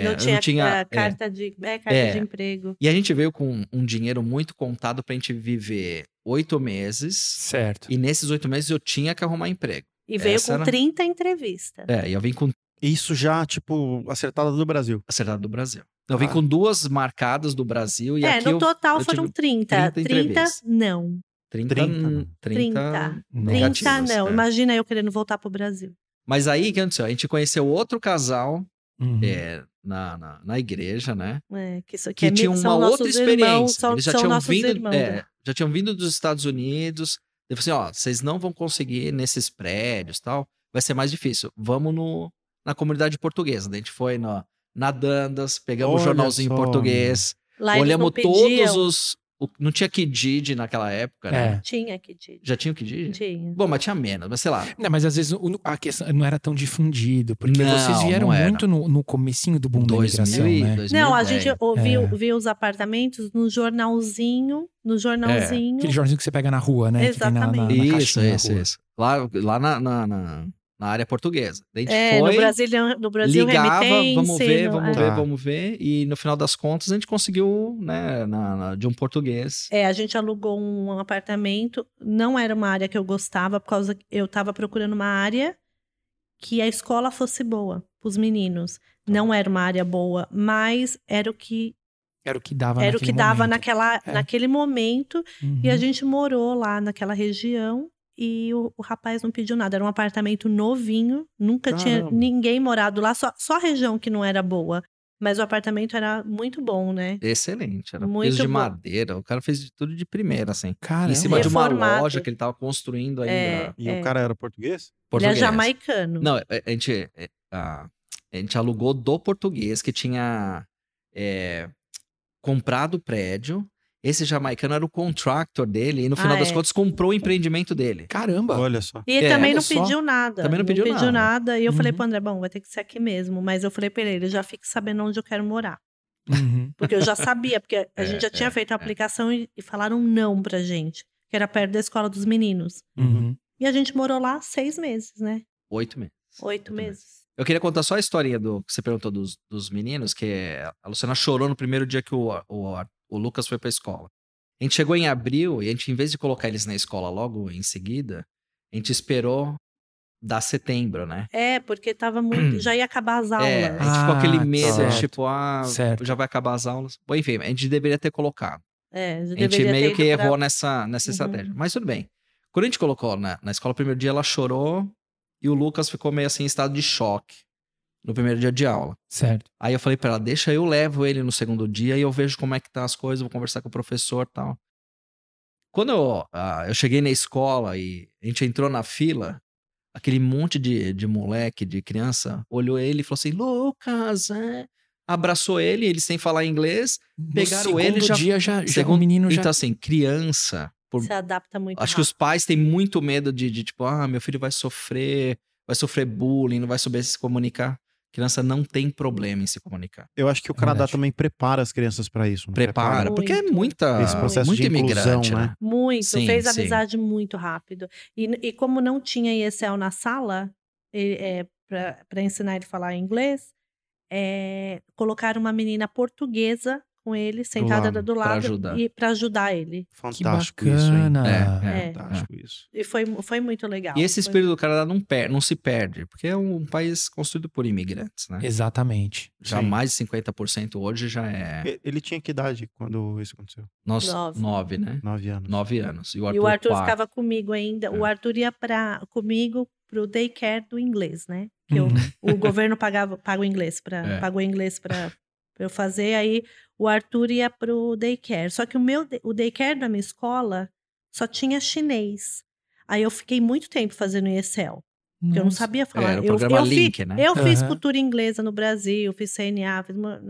É, não eu tinha, não tinha a é. carta, de, é, carta É. de emprego. E a gente veio com um dinheiro muito contado pra gente viver oito meses. Certo. E nesses oito meses eu tinha que arrumar emprego. E veio Essa com era- 30 entrevistas. É, e eu vim com Isso já, tipo, acertada do Brasil. acertado do Brasil. Eu vim Ah. com duas marcadas do Brasil e é, aqui no eu, total eu foram tive 30. 30 30, entrevistas. não. 30, 30, 30, 30. 30 negativas, não. é. Imagina eu querendo voltar pro Brasil. Mas aí, o que aconteceu? A gente conheceu outro casal Uhum. é, na, na, na igreja, né? É, que isso aqui Que é, tinha uma outra experiência. Irmãos, são, Eles já tinham vindo, irmãos. é, né? já tinham vindo dos Estados Unidos. Eu falei assim, ó, vocês não vão conseguir nesses prédios tal, vai ser mais difícil. Vamos no, na comunidade portuguesa. A gente foi na, na Dandas, pegamos o Olha jornalzinho em só, português, olhamos todos os... o- não tinha Kijiji naquela época, né? É. Tinha que dizer. Já tinha o Kijiji? Tinha. Bom, mas tinha menos, mas sei lá. Não, mas às vezes o- a questão não era tão difundido, porque Não, vocês vieram muito no, no comecinho do boom da 2000 imigração, e- né? 2010. Não, a gente ouviu, É. viu os apartamentos no jornalzinho, no jornalzinho. Aquele jornalzinho que você pega na rua, né? Que tem na- na- na Exatamente. Isso, isso, rua. isso. Lá, lá na, na, na, área portuguesa. Daí a gente É, foi, no Brasil, no Brasil ligava, vamos ver, no- vamos é. ver, Tá. vamos ver. E no final das contas a gente conseguiu, né, na, na- de um português. É, a gente alugou um apartamento. Não era uma área que eu gostava, por causa que eu tava procurando uma área que a escola fosse boa pros meninos. Não era uma área boa, mas era o que Era o que dava era o que dava momento. naquela, É. naquele momento. Uhum. E a gente morou lá naquela região e o, o rapaz não pediu nada. Era um apartamento novinho, nunca tinha Caramba. ninguém morado lá, só, só a região que não era boa. Mas o apartamento era muito bom, né? Excelente. Era Muito piso de bom. madeira. O cara fez de tudo de primeira, assim. Caramba. Em cima de uma Reformado. loja que ele tava construindo ainda. É. E o cara era português? Ele é português. jamaicano. Não, a a gente, é, a, a gente alugou do português que tinha é, comprado o prédio. Esse jamaicano era o contractor dele e no final Ah, das é. contas comprou o empreendimento dele. Caramba! Olha só. E ele É, também não só. pediu nada. Também não pediu nada. nada. E eu falei Uhum. pro André, bom, vai ter que ser aqui mesmo. Mas eu falei pra ele, já fique sabendo onde eu quero morar. Uhum. Porque eu já sabia, porque a É, gente já tinha é, feito a é. aplicação e, e falaram não pra gente. Que era perto da escola dos meninos. Uhum. E a gente morou lá seis meses, né? Oito meses. Oito meses. Eu queria contar só a historinha do que você perguntou dos, dos meninos, que a Luciana chorou no primeiro dia que o, o, o Lucas foi pra escola. A gente chegou em abril e a gente, em vez de colocar eles na escola logo em seguida, A gente esperou dar setembro, né? É, porque tava muito. já ia acabar as aulas. É, a gente ficou aquele Ah, medo, certo. tipo, ah, Certo. já vai acabar as aulas. Bom, enfim, a gente deveria ter colocado. É, já A gente deveria meio ter que ido pra- errou nessa, nessa Uhum. estratégia. Mas tudo bem. Quando a gente colocou na, na escola, o primeiro dia ela chorou e o Lucas ficou meio assim em estado de choque no primeiro dia de aula. Certo. Aí eu falei pra ela, deixa eu levo ele no segundo dia e eu vejo como é que tá as coisas, vou conversar com o professor e tal. Quando eu, ah, eu cheguei na escola e a gente entrou na fila, aquele monte de, de moleque, de criança, olhou ele e falou assim, Lucas, é? abraçou ele, ele sem falar inglês. Pegaram no ele, segundo já- dia já, já segundo- o menino já Então assim, criança, por Se adapta muito Acho que os pais têm muito medo de, de, tipo, ah, meu filho vai sofrer, vai sofrer bullying, não vai saber se comunicar. Criança não tem problema em se comunicar. Eu acho que o É Canadá verdade. também prepara as crianças pra isso. não Prepara, porque é Muito. muita, Esse processo muito de inclusão, imigrante, né? né? Muito, Sim, fez sim. amizade muito rápido. E, e como não tinha ESL na sala, e- é, para ensinar ele a falar inglês, é, colocaram uma menina portuguesa com ele, sentada lado, do pra lado, ajudar. e para ajudar ele. Que Fantástico isso, hein? bacana. É, É. Fantástico isso. E foi, foi muito legal. E esse Foi- espírito do Canadá não, per não se perde, porque é um país construído por imigrantes, né? Exatamente. Já Sim. mais de 50% hoje já é Ele tinha que idade quando isso aconteceu? nós, Nove. nove, né? Nove anos. Nove anos. E o Arthur, E o Arthur ficava comigo ainda. O É. Arthur ia pra, comigo pro daycare do inglês, né? Que eu- Uhum. o governo pagava, paga o inglês para É. pagou inglês para eu fazer. Aí o Arthur ia pro daycare. Só que o meu o daycare da minha escola só tinha chinês. Aí eu fiquei muito tempo fazendo ESL, porque eu não sabia falar. Era o eu, programa eu, Link, né? eu fiz Aham. cultura inglesa no Brasil, fiz CNA, fiz uma-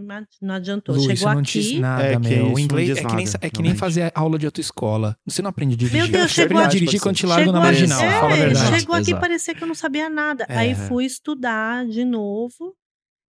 não, adiantou. Lu, Chegou não aqui. nada, É que O inglês é que, nem, nada, é que nem fazer aula de autoescola. Você não aprende a dirigir. Meu Deus, Você chegou a dirigir quando te largam na marginal. é, Fala a verdade. Chegou aqui e parecia que eu não sabia nada. É. Aí fui estudar de novo.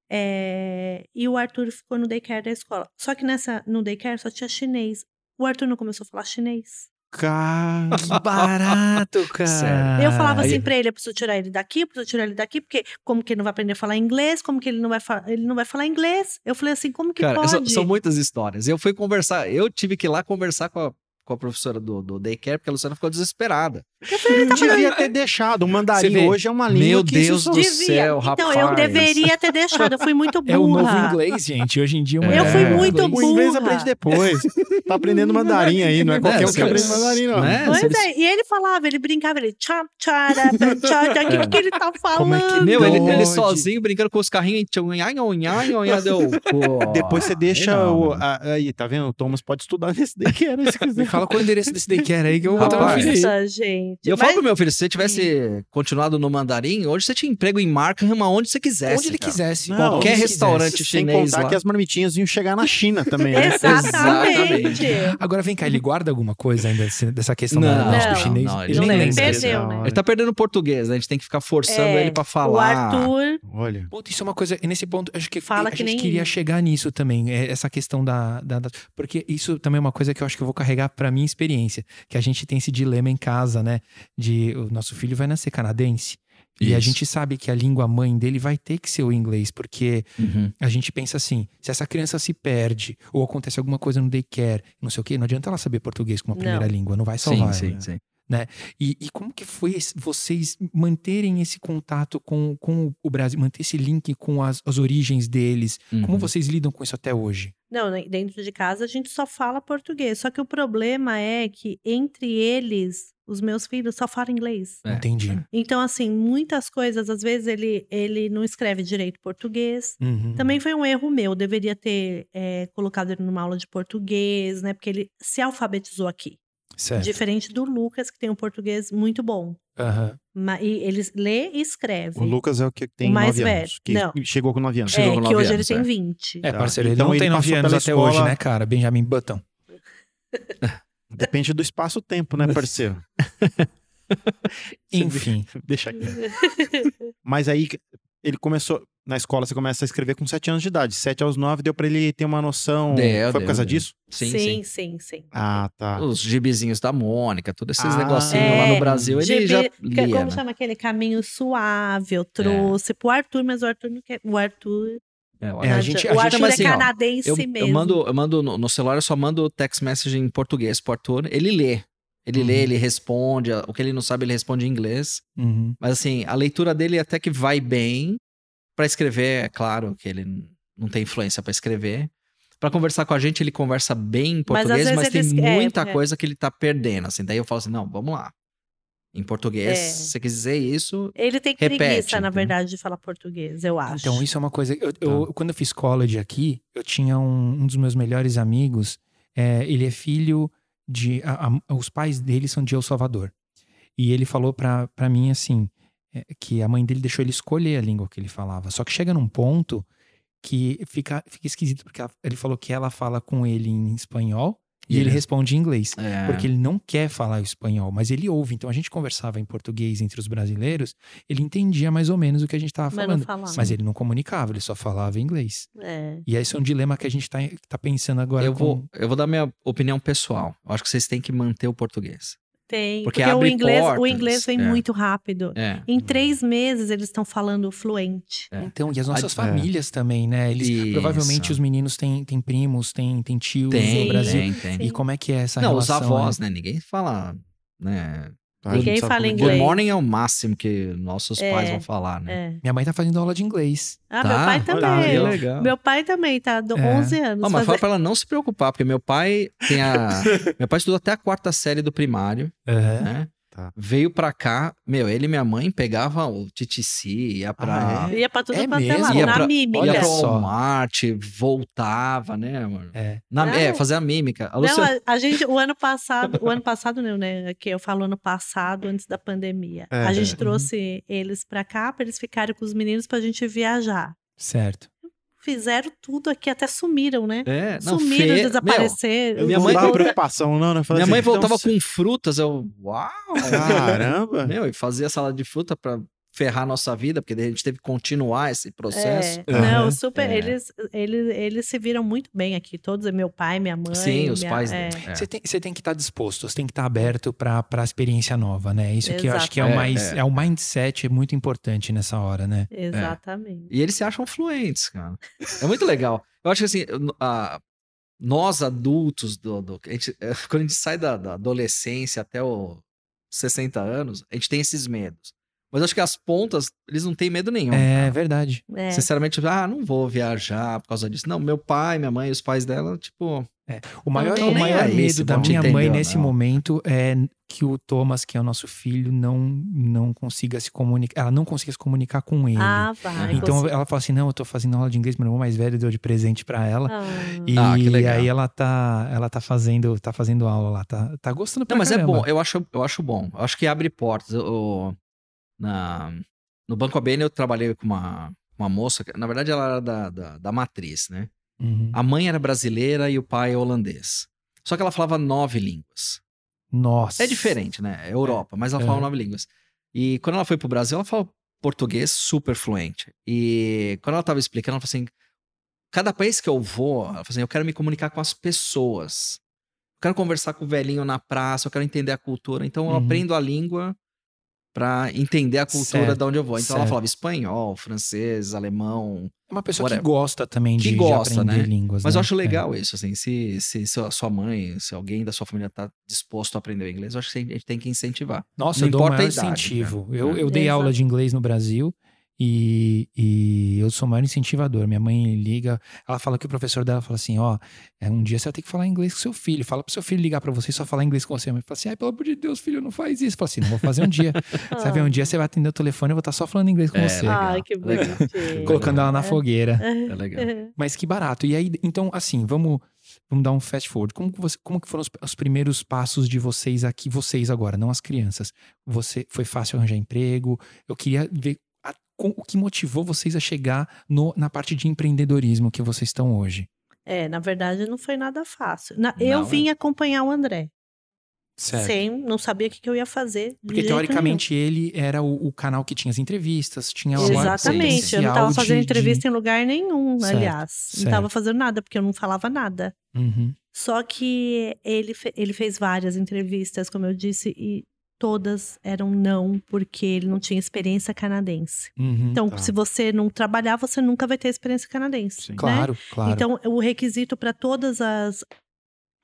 É, e o Arthur ficou no daycare da escola. Só que nessa, no daycare só tinha chinês. O Arthur não começou a falar chinês. Cara, Que barato, cara. Sério. eu falava assim pra ele: eu preciso tirar ele daqui, eu preciso tirar ele daqui, porque como que ele não vai aprender a falar inglês? Como que ele não vai, fa- ele não vai falar inglês? Eu falei assim: como que Cara, pode? são, são muitas histórias. Eu fui conversar, eu tive que ir lá conversar com a, com a professora do, do daycare, porque a Luciana ficou desesperada. devia ter deixado. O mandarim hoje é uma língua Meu que Deus do Devia. céu, então, rapaz. eu deveria ter deixado. Eu fui muito burra. É o novo inglês, gente. Hoje em dia... Eu é fui o muito inglês. O inglês burra. aprende depois. tá aprendendo mandarim aí, não é qualquer um que aprende mandarim, não. né? Pois eles- é, e ele falava, ele brincava, ele tchá, tchara, tchá, tchá, o que, que ele tá falando? É que- Meu, ele, ele sozinho brincando com os carrinhos. deu, Depois você deixa o. aí, tá vendo? O Thomas pode estudar nesse daqui, era se quiser. fala qual é o endereço desse daycare aí que eu vou botar meu Rapaz. filho. Nossa, gente. E eu Mas- falo pro meu filho, se você tivesse continuado no mandarim, hoje você tinha emprego em Markham aonde você quisesse. Onde ele cara. quisesse. Não, Qualquer onde restaurante quisesse. Sem chinês contar lá. que as marmitinhas iam chegar na China também. Né? Exatamente. Agora vem cá, ele guarda alguma coisa ainda dessa questão Não, da, não, do chinês? não, ele ele nem lembra. Perdeu, né? Ele tá perdendo o português, né? A gente tem que ficar forçando É, ele pra O falar. Arthur, Olha. Puta, isso é uma coisa. e Nesse ponto, acho que Fala a que gente nem- queria chegar nisso também. é, Essa questão da, da- da- Porque isso também é uma coisa que eu acho que eu vou carregar pra minha experiência. Que a gente tem esse dilema em casa, né? De o nosso filho vai nascer canadense. E a Isso. gente sabe que a língua mãe dele vai ter que ser o inglês, porque Uhum. a gente pensa assim: se essa criança se perde ou acontece alguma coisa no daycare, não sei o quê, não adianta ela saber português como a primeira Não. língua, não vai Sim, salvar. sim, ela. sim. E, e como que foi esse- vocês manterem esse contato com, com o Brasil, manter esse link com as, as origens deles? Como Uhum. vocês lidam com isso até hoje? não, né, dentro de casa a gente só fala português. Só que o problema é que entre eles, os meus filhos só falam inglês. É. Entendi. Então, assim, muitas coisas, às vezes ele, ele não escreve direito português. Uhum. Também foi um erro meu. Eu deveria ter é, colocado ele numa aula de português, né? Porque ele se alfabetizou aqui. Certo. Diferente do Lucas, que tem um português muito bom. Ma- E ele lê e escreve. O Lucas é o que tem O mais nove velho. anos. Que Não. chegou com nove anos. Chegou é, com que hoje anos, ele é. tem 20. É, Tá. parceiro, ele Então não ele tem nove passou anos pela até escola- hoje, né, cara? Benjamin Button. Depende do espaço-tempo, né, parceiro? Enfim. Deixa aqui. Mas aí ele começou. Na escola você começa a escrever com sete anos de idade. Sete aos nove deu pra ele ter uma noção. Deu, Foi por causa deu. disso? Sim, sim, sim. sim, sim. Ah, tá. Os gibizinhos da Mônica, todos esses Ah. negocinhos lá no É, Brasil, ele GB, já que- lia, Como né? chama aquele caminho suave? É. Eu trouxe pro Arthur, mas o Arthur não quer. O Arthur. É, É, a gente- o a gente- Arthur é assim, ó, canadense eu, mesmo. eu mando, eu mando no, no celular, eu só mando text message em português pro Arthur, ele lê. Ele Uhum. lê, ele responde. O que ele não sabe, ele responde em inglês. Uhum. Mas assim, a leitura dele até que vai bem. Pra escrever, é claro que ele não tem influência pra escrever. Pra conversar com a gente, ele conversa bem em Mas, português, mas, vezes, tem é, muita é. coisa que ele tá perdendo. Assim, daí eu falo assim: não, vamos lá. Em português, É. se você quis dizer isso. Ele tem Repete, preguiça, na verdade, de falar português, eu acho. Então, isso é uma coisa. Eu, Tá. eu- quando eu fiz college aqui, eu tinha um, um dos meus melhores amigos. é, ele é filho de. a- a- os pais dele são de El Salvador. E ele falou pra, pra mim assim: que a mãe dele deixou ele escolher a língua que ele falava. Só que chega num ponto que fica, fica esquisito, porque ele falou que ela fala com ele em espanhol e, ele ele- responde em inglês. É, Porque ele não quer falar o espanhol, mas ele ouve. Então a gente conversava em português entre os brasileiros, ele entendia mais ou menos o que a gente estava falando. falava. Mas ele não comunicava, ele só falava inglês. É. E esse é um dilema que a gente tá, tá pensando agora. eu, com- vou, eu vou dar minha opinião pessoal. Eu acho que vocês têm que manter o português. Tem. Porque Porque, o inglês, o portas, inglês vem é. muito rápido. É. Em três meses eles estão falando fluente. É. Então, e as nossas É. famílias também, né? Eles, Isso. provavelmente os meninos têm, têm primos, têm, têm tios Tem, no Brasil. tem, tem. E como é que é essa Não, os relação? avós, né? né? Ninguém fala, né? A Ninguém fala como é que inglês. Good morning é o máximo que nossos É, pais vão falar, né? É. Minha mãe tá fazendo aula de inglês. Ah, Tá? meu pai Olha, também. que legal. Meu pai também tá do É. 11 anos. Ah, mas fazer- fala pra ela não se preocupar, porque meu pai tem a. meu pai estudou até a quarta série do primário, Aham. né? Tá. Veio pra cá, meu, ele e minha mãe pegavam o TTC, ia pra. Ah, Ia pra tudo É quanto é mesmo? lado, Ia na pra- mímica. Olha ia pro só. Walmart, voltava, né, mano? É. Na, Não. É, fazer a mímica. A Não, Luciana- a, a gente, o ano passado, o ano passado não, né? Que eu falo ano passado, antes da pandemia. É. A gente Uhum. trouxe eles pra cá, pra eles ficarem com os meninos pra gente viajar. Certo. Fizeram tudo aqui, até sumiram, né? É, não, Sumiram, fe- desapareceram. Eu Minha não mãe dava preocupação, não, né? Meu, minha assim, mãe então, voltava se- com frutas, eu. Uau! Caramba! Meu, e fazia salada de fruta pra ferrar a nossa vida, porque a gente teve que continuar esse processo. É, não, Aham. super. É. Eles, eles, eles se viram muito bem aqui. Todos, meu pai, minha mãe. Sim, os minha- pais é. dele. É. Você tem, você tem que estar disposto, você tem que estar aberto para a experiência nova, né? Isso que eu acho que é o Exato. mais. É, É, o mindset é muito importante nessa hora, né? Exatamente. E eles se acham fluentes, cara. É muito legal. Eu acho que assim, a- nós adultos, do, do- a gente- é, quando a gente sai da, da adolescência até os 60 anos, a gente tem esses medos. Mas acho que as pontas, eles não têm medo nenhum. É cara. verdade. É. Sinceramente, ah, não vou viajar por causa disso. Não, meu pai, minha mãe, os pais dela, tipo, O maior, o maior medo da minha mãe entender ou nesse não. momento é que o Thomas, que é o nosso filho, não, não consiga se comunicar. Ela não consiga se comunicar com ele. Ah, vai. então consegui. ela fala assim: não, eu tô fazendo aula de inglês, meu irmão mais velho deu de presente pra ela. Ah. E Ah, que legal. aí ela tá, ela tá fazendo, tá fazendo aula lá, tá, tá gostando pra Não, mas é caramba. bom, eu acho, eu acho bom. Eu acho que abre portas. Eu- eu- na, no Banco ABN eu trabalhei com uma, uma moça, que, na verdade ela era da, da, da matriz, né? Uhum. A mãe era brasileira e o pai é holandês. Só que ela falava nove línguas. Nossa. É diferente, né? É Europa, mas ela É. falava nove línguas. E quando ela foi pro Brasil, ela falou português super fluente. E quando ela tava explicando, ela falou assim: cada país que eu vou, ela falou assim, eu quero me comunicar com as pessoas. Eu quero conversar com o velhinho na praça, eu quero entender a cultura. Então eu Uhum. aprendo a língua pra entender a cultura Certo, de onde eu vou. Então ela certo. falava espanhol, francês, alemão. É uma pessoa Whatever. que gosta também Que de, de gosta, aprender né? línguas. Mas né? eu acho É. legal isso, assim, se, se, se a sua mãe, se alguém da sua família tá disposto a aprender o inglês, eu acho que a gente tem que incentivar. Nossa, Não eu dou o importa a maior idade, incentivo. né? Eu, É. eu dei aula Exato. de inglês no Brasil e, e eu sou o maior incentivador. Minha mãe liga, ela fala que o professor dela fala assim: ó, é, um dia você vai ter que falar inglês com seu filho. Fala pro seu filho ligar pra você e só falar inglês com você. Mas fala assim: ai, pelo amor de Deus, filho, não faz isso. Fala assim: não vou fazer um dia. Você vai ver, um dia você vai atender o telefone e eu vou estar só falando inglês com É, você. legal, Ai, que legal. bonitinho. Colocando ela na fogueira. É legal. Mas que barato. E aí, então, assim, vamos, vamos dar um fast forward. Como, que você, como que foram os, os primeiros passos de vocês aqui, vocês agora, não as crianças? Você Foi fácil arranjar emprego? Eu queria ver com- o que motivou vocês a chegar no- na parte de empreendedorismo que vocês estão hoje. É, na verdade não foi nada fácil. Na- eu Não, vim acompanhar o André. Certo. Sem, não sabia o que, que eu ia fazer. de Porque teoricamente ele era o, o canal que tinha as entrevistas, tinha nenhum. uma Exatamente. Eu não potencial tava fazendo de- entrevista em lugar nenhum, Certo, aliás. certo. Não tava fazendo nada, porque eu não falava nada. de- Uhum. Só que ele, ele fez várias entrevistas, como eu disse, e todas eram não, porque ele não tinha experiência canadense. Uhum. Então, tá. se você não trabalhar, você nunca vai ter experiência canadense. Sim. né? Claro, claro. Então, o requisito para todas as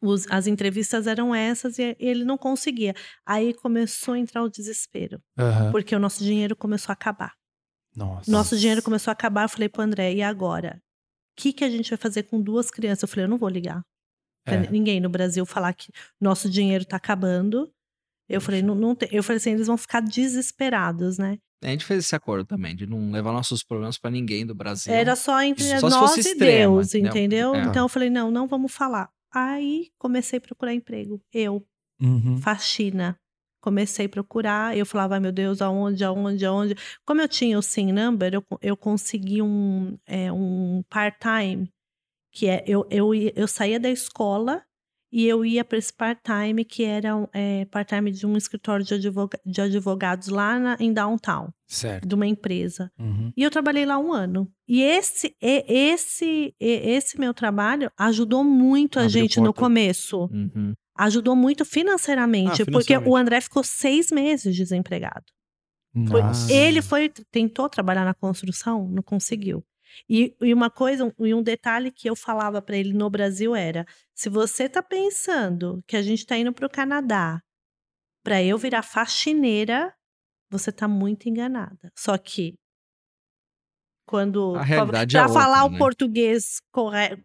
os- as entrevistas eram essas e ele não conseguia. Aí começou a entrar o desespero, Aham. porque o nosso dinheiro começou a acabar. Nossa. Nosso dinheiro começou a acabar. Eu falei pro André, e agora? O que, que a gente vai fazer com duas crianças? Eu falei, eu não vou ligar pra É. ninguém no Brasil falar que nosso dinheiro tá acabando. Eu falei, não, não tem. Eu falei assim, eles vão ficar desesperados, né? A gente fez esse acordo também, de não levar nossos problemas pra ninguém do Brasil. Era só entre Só nós e extrema, Deus, entendeu? entendeu? É. Então eu falei, não, não vamos falar. Aí comecei a procurar emprego. Eu, Uhum. faxina. Comecei a procurar, eu falava, meu Deus, aonde, aonde, aonde. Como eu tinha o SIM number, eu, eu consegui um, é, um part-time, que é, eu, eu, eu saía da escola e eu ia para esse part-time, que era é, part-time de um escritório de, advoga- de advogados lá na- em downtown, Certo. de uma empresa. Uhum. E eu trabalhei lá um ano. E esse, e- esse, e- esse meu trabalho ajudou muito a Abriu gente no porta. começo. Uhum. Ajudou muito financeiramente, Ah, porque financeiramente. o André ficou seis meses desempregado. Foi-. Ele foi, tentou trabalhar na construção, não conseguiu. E, e uma coisa, e um detalhe que eu falava para ele no Brasil era: se você tá pensando que a gente tá indo pro Canadá para eu virar faxineira, você tá muito enganada. Só que quando A realidade para é outra, falar né? o português correto,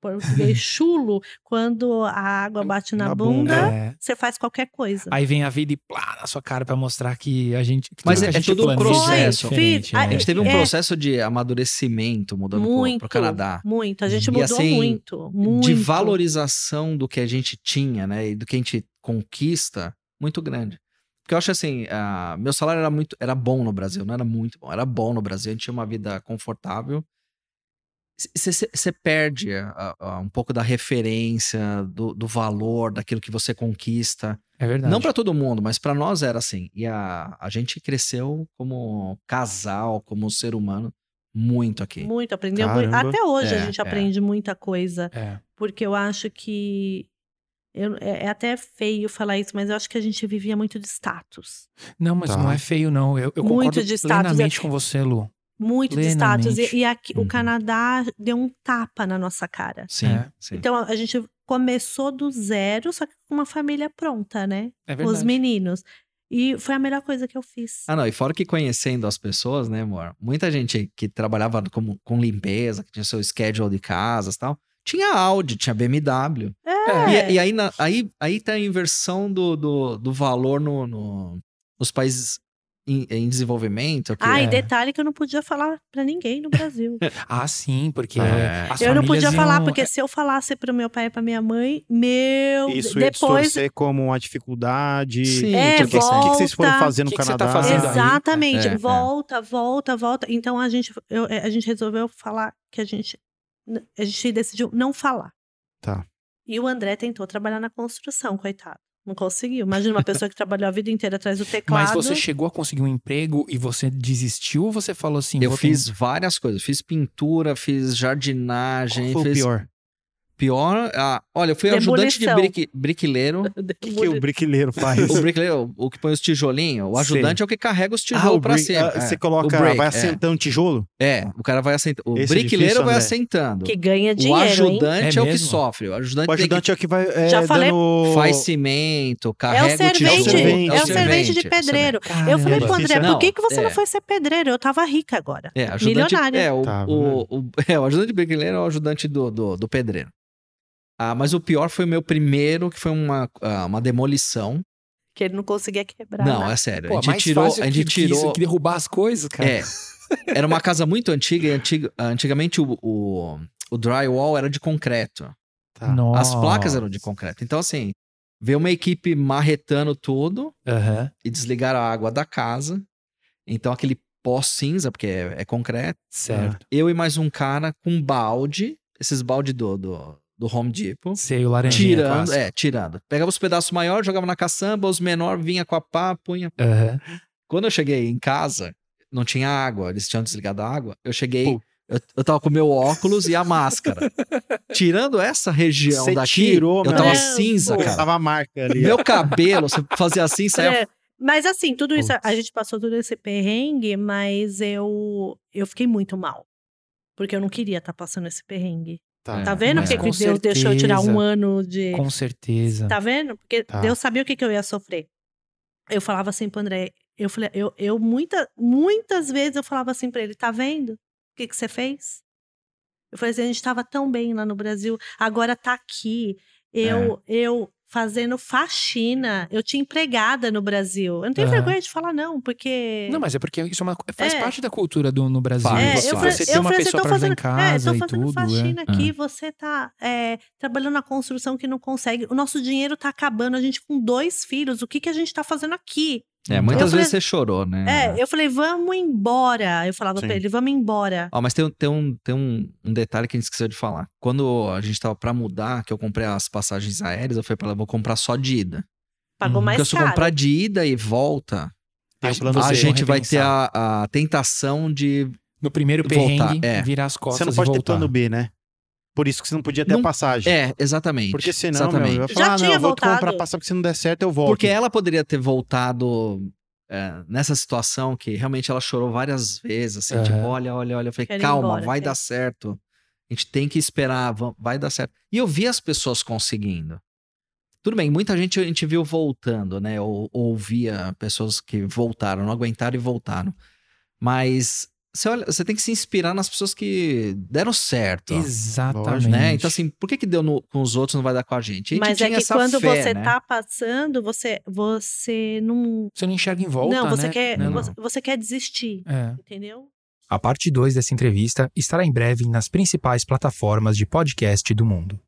português chulo, quando a água bate na, Na bunda, bunda. É. você faz qualquer coisa. Aí vem a vida e plá na sua cara pra mostrar que a gente. que Mas é- que a é gente tudo um processo. É diferente, Filho, é. A gente teve um É. processo de amadurecimento mudando pro- muito, pro Canadá. Muito. A gente E mudou assim, muito, muito. De valorização do que a gente tinha, né? E do que a gente conquista, muito grande. Porque eu acho assim, ah, meu salário era muito, era bom no Brasil, não era muito bom, era bom no Brasil, a gente tinha uma vida confortável. Você perde ah, ah, um pouco da referência, do, do valor, daquilo que você conquista. É verdade. Não pra todo mundo, mas pra nós era assim. E a, a gente cresceu como casal, como ser humano, muito aqui. Muito, aprendeu muito. Caramba. Até hoje É, a gente é. aprende muita coisa. É. Porque eu acho que. Eu- é, é até feio falar isso, mas eu acho que a gente vivia muito de status. Não, mas Tá. não é feio, não. Eu, eu Muito concordo de status, plenamente com você, Lu. Muito de status. Plenamente. E, e aqui, Uhum. o Canadá deu um tapa na nossa cara. Sim, É. sim. Então a gente começou do zero, só que com uma família pronta, né? É Os verdade. meninos. E foi a melhor coisa que eu fiz. Ah, não, e fora que conhecendo as pessoas, né, amor? Muita gente que trabalhava como, com limpeza, que tinha seu schedule de casas e tal, tinha Audi, tinha BMW. É. E, e aí, na- aí, aí tá a inversão do, do, do valor no, no- nos países em, em desenvolvimento. que Ah, É. e detalhe que eu não podia falar pra ninguém no Brasil. Ah, sim, porque. É. as eu não podia famílias falar, iam- porque se eu falasse pro meu pai e pra minha mãe, meu. Isso ia depois. distorcer como uma dificuldade. Sim, É, O que, que, que vocês foram fazer no Que que você Canadá? tá fazendo aí? Exatamente. É, é. volta, volta, volta. Então a gente, eu- a gente resolveu falar que a gente. A gente decidiu não falar. Tá. E o André tentou trabalhar na construção, coitado. Não conseguiu. Imagina uma pessoa que trabalhou a vida inteira atrás do teclado. Mas você chegou a conseguir um emprego e você desistiu ou você falou assim? Eu fiz várias coisas. Fiz pintura, fiz jardinagem. Qual foi o fiz... pior? Pior, ah, olha, eu fui ajudante de brique- briquileiro. O que, que o briquileiro faz? O briquileiro, o que põe os tijolinhos. O ajudante é o que carrega os Ah, tijolos o pra cima. ah, é. Você O coloca, break, vai é. assentando tijolo? É, o cara vai assentando. O Esse é briquileiro difícil, vai André. assentando. Que ganha o dinheiro, hein? ajudante É é, o que mesmo? sofre. O ajudante, O tem ajudante é o que vai é, Já falei- dando... que faz cimento, É o carrega o servente, tijolo. é o servente, servente, de é o pedreiro. Caramba. Eu falei pro André, é? por que, que você É. não foi ser pedreiro? Eu tava rica agora. É, ajudante, Milionária. É, o, Tá, o, o- é, o ajudante de briquileiro é o ajudante do, do, do pedreiro. Ah, mas o pior foi o meu primeiro, que foi uma, ah, uma demolição. Que ele não conseguia quebrar. Não, nada. é sério. Pô, a gente mais tirou. fácil A gente que, tirou. isso, que derrubar as coisas, cara. É. Era uma casa muito antiga e antiga, antigamente o, o, o drywall era de concreto. Tá. As placas eram de concreto. Então, assim, veio uma equipe marretando tudo Aham, e desligaram a água da casa. Então, aquele pó cinza, porque é, é concreto. certo. Eu e mais um cara com balde, esses balde do, do, do Home Depot. Sei, o laranjinha Tirando, é, tirando. Pegava os pedaços maiores, jogava na caçamba, os menores vinha com a pá, punha. Aham. Quando eu cheguei em casa, não tinha água, eles tinham desligado a água. Eu cheguei, Pô. eu, eu tava com o meu óculos e a máscara. Tirando essa região Você daqui, tirou, eu tava cinza, Pô, cara. Tava a marca ali. Meu cabelo, você fazia assim, saia. É, Mas assim, tudo isso, a gente passou todo esse perrengue, mas eu, eu fiquei muito mal. Porque eu não queria estar passando esse perrengue. Tá. Tá vendo porque que Deus deixou eu tirar um ano de. Com certeza. Tá vendo? Porque Tá. Deus sabia o que, que eu ia sofrer. Eu falava assim pro André, eu falei, eu, eu muita, muitas vezes eu falava assim pra ele, tá vendo? O que, que você fez? Eu falei assim, a gente tava tão bem lá no Brasil, agora tá aqui. Eu, eu fazendo faxina, eu tinha empregada no Brasil. Eu não tenho Aham. vergonha de falar, não, porque. Não, mas é porque isso é uma- faz É. parte da cultura do, no Brasil. Faz, É, você, eu você eu uma falei assim, pessoa tô pra fazendo, em casa é, tô e fazendo tudo. faxina é. aqui, você tá é, trabalhando na construção que não consegue. O nosso dinheiro tá acabando, a gente com dois filhos, o que, que a gente tá fazendo aqui? É, muitas Eu falei- vezes você chorou, né? É, eu falei, vamos embora. Eu falava Sim. pra ele, vamos embora. Ó, mas tem, tem, um, tem um, um detalhe que a gente esqueceu de falar. Quando a gente tava pra mudar, que eu comprei as passagens aéreas, eu falei pra ela, vou comprar só de ida. Pagou Hum, mais Porque se eu caro. comprar de ida e volta, Tem a, um plano a gente vai ter a, a tentação de. No primeiro Voltar, perrengue, é. virar as costas Você não pode e ter voltar. plano B, né? Por isso que você não podia ter Não- a passagem. É, exatamente. Porque senão, exatamente. meu, eu ia Já falar, ah, não, tinha eu vou te comprar voltado. passagem, porque se não der certo eu volto. Porque ela poderia ter voltado é, nessa situação que realmente ela chorou várias vezes, assim, Aham. tipo, olha, olha, olha. Eu falei, Quero calma, embora, vai dar certo. A gente tem que esperar, va- vai dar certo. E eu vi as pessoas conseguindo. Tudo bem, muita gente a gente viu voltando, né? Ou ou ouvia pessoas que voltaram, não aguentaram e voltaram. Mas você, olha, você tem que se inspirar nas pessoas que deram certo. Exatamente. Né? Então, assim, por que, que deu no- com os outros não vai dar com a gente? A gente Mas é que essa quando fé, você né? tá passando, você, você não. Você não enxerga em volta, não, você né? quer. Não, não. Você, você quer desistir. É. Entendeu? A parte 2 dessa entrevista estará em breve nas principais plataformas de podcast do mundo.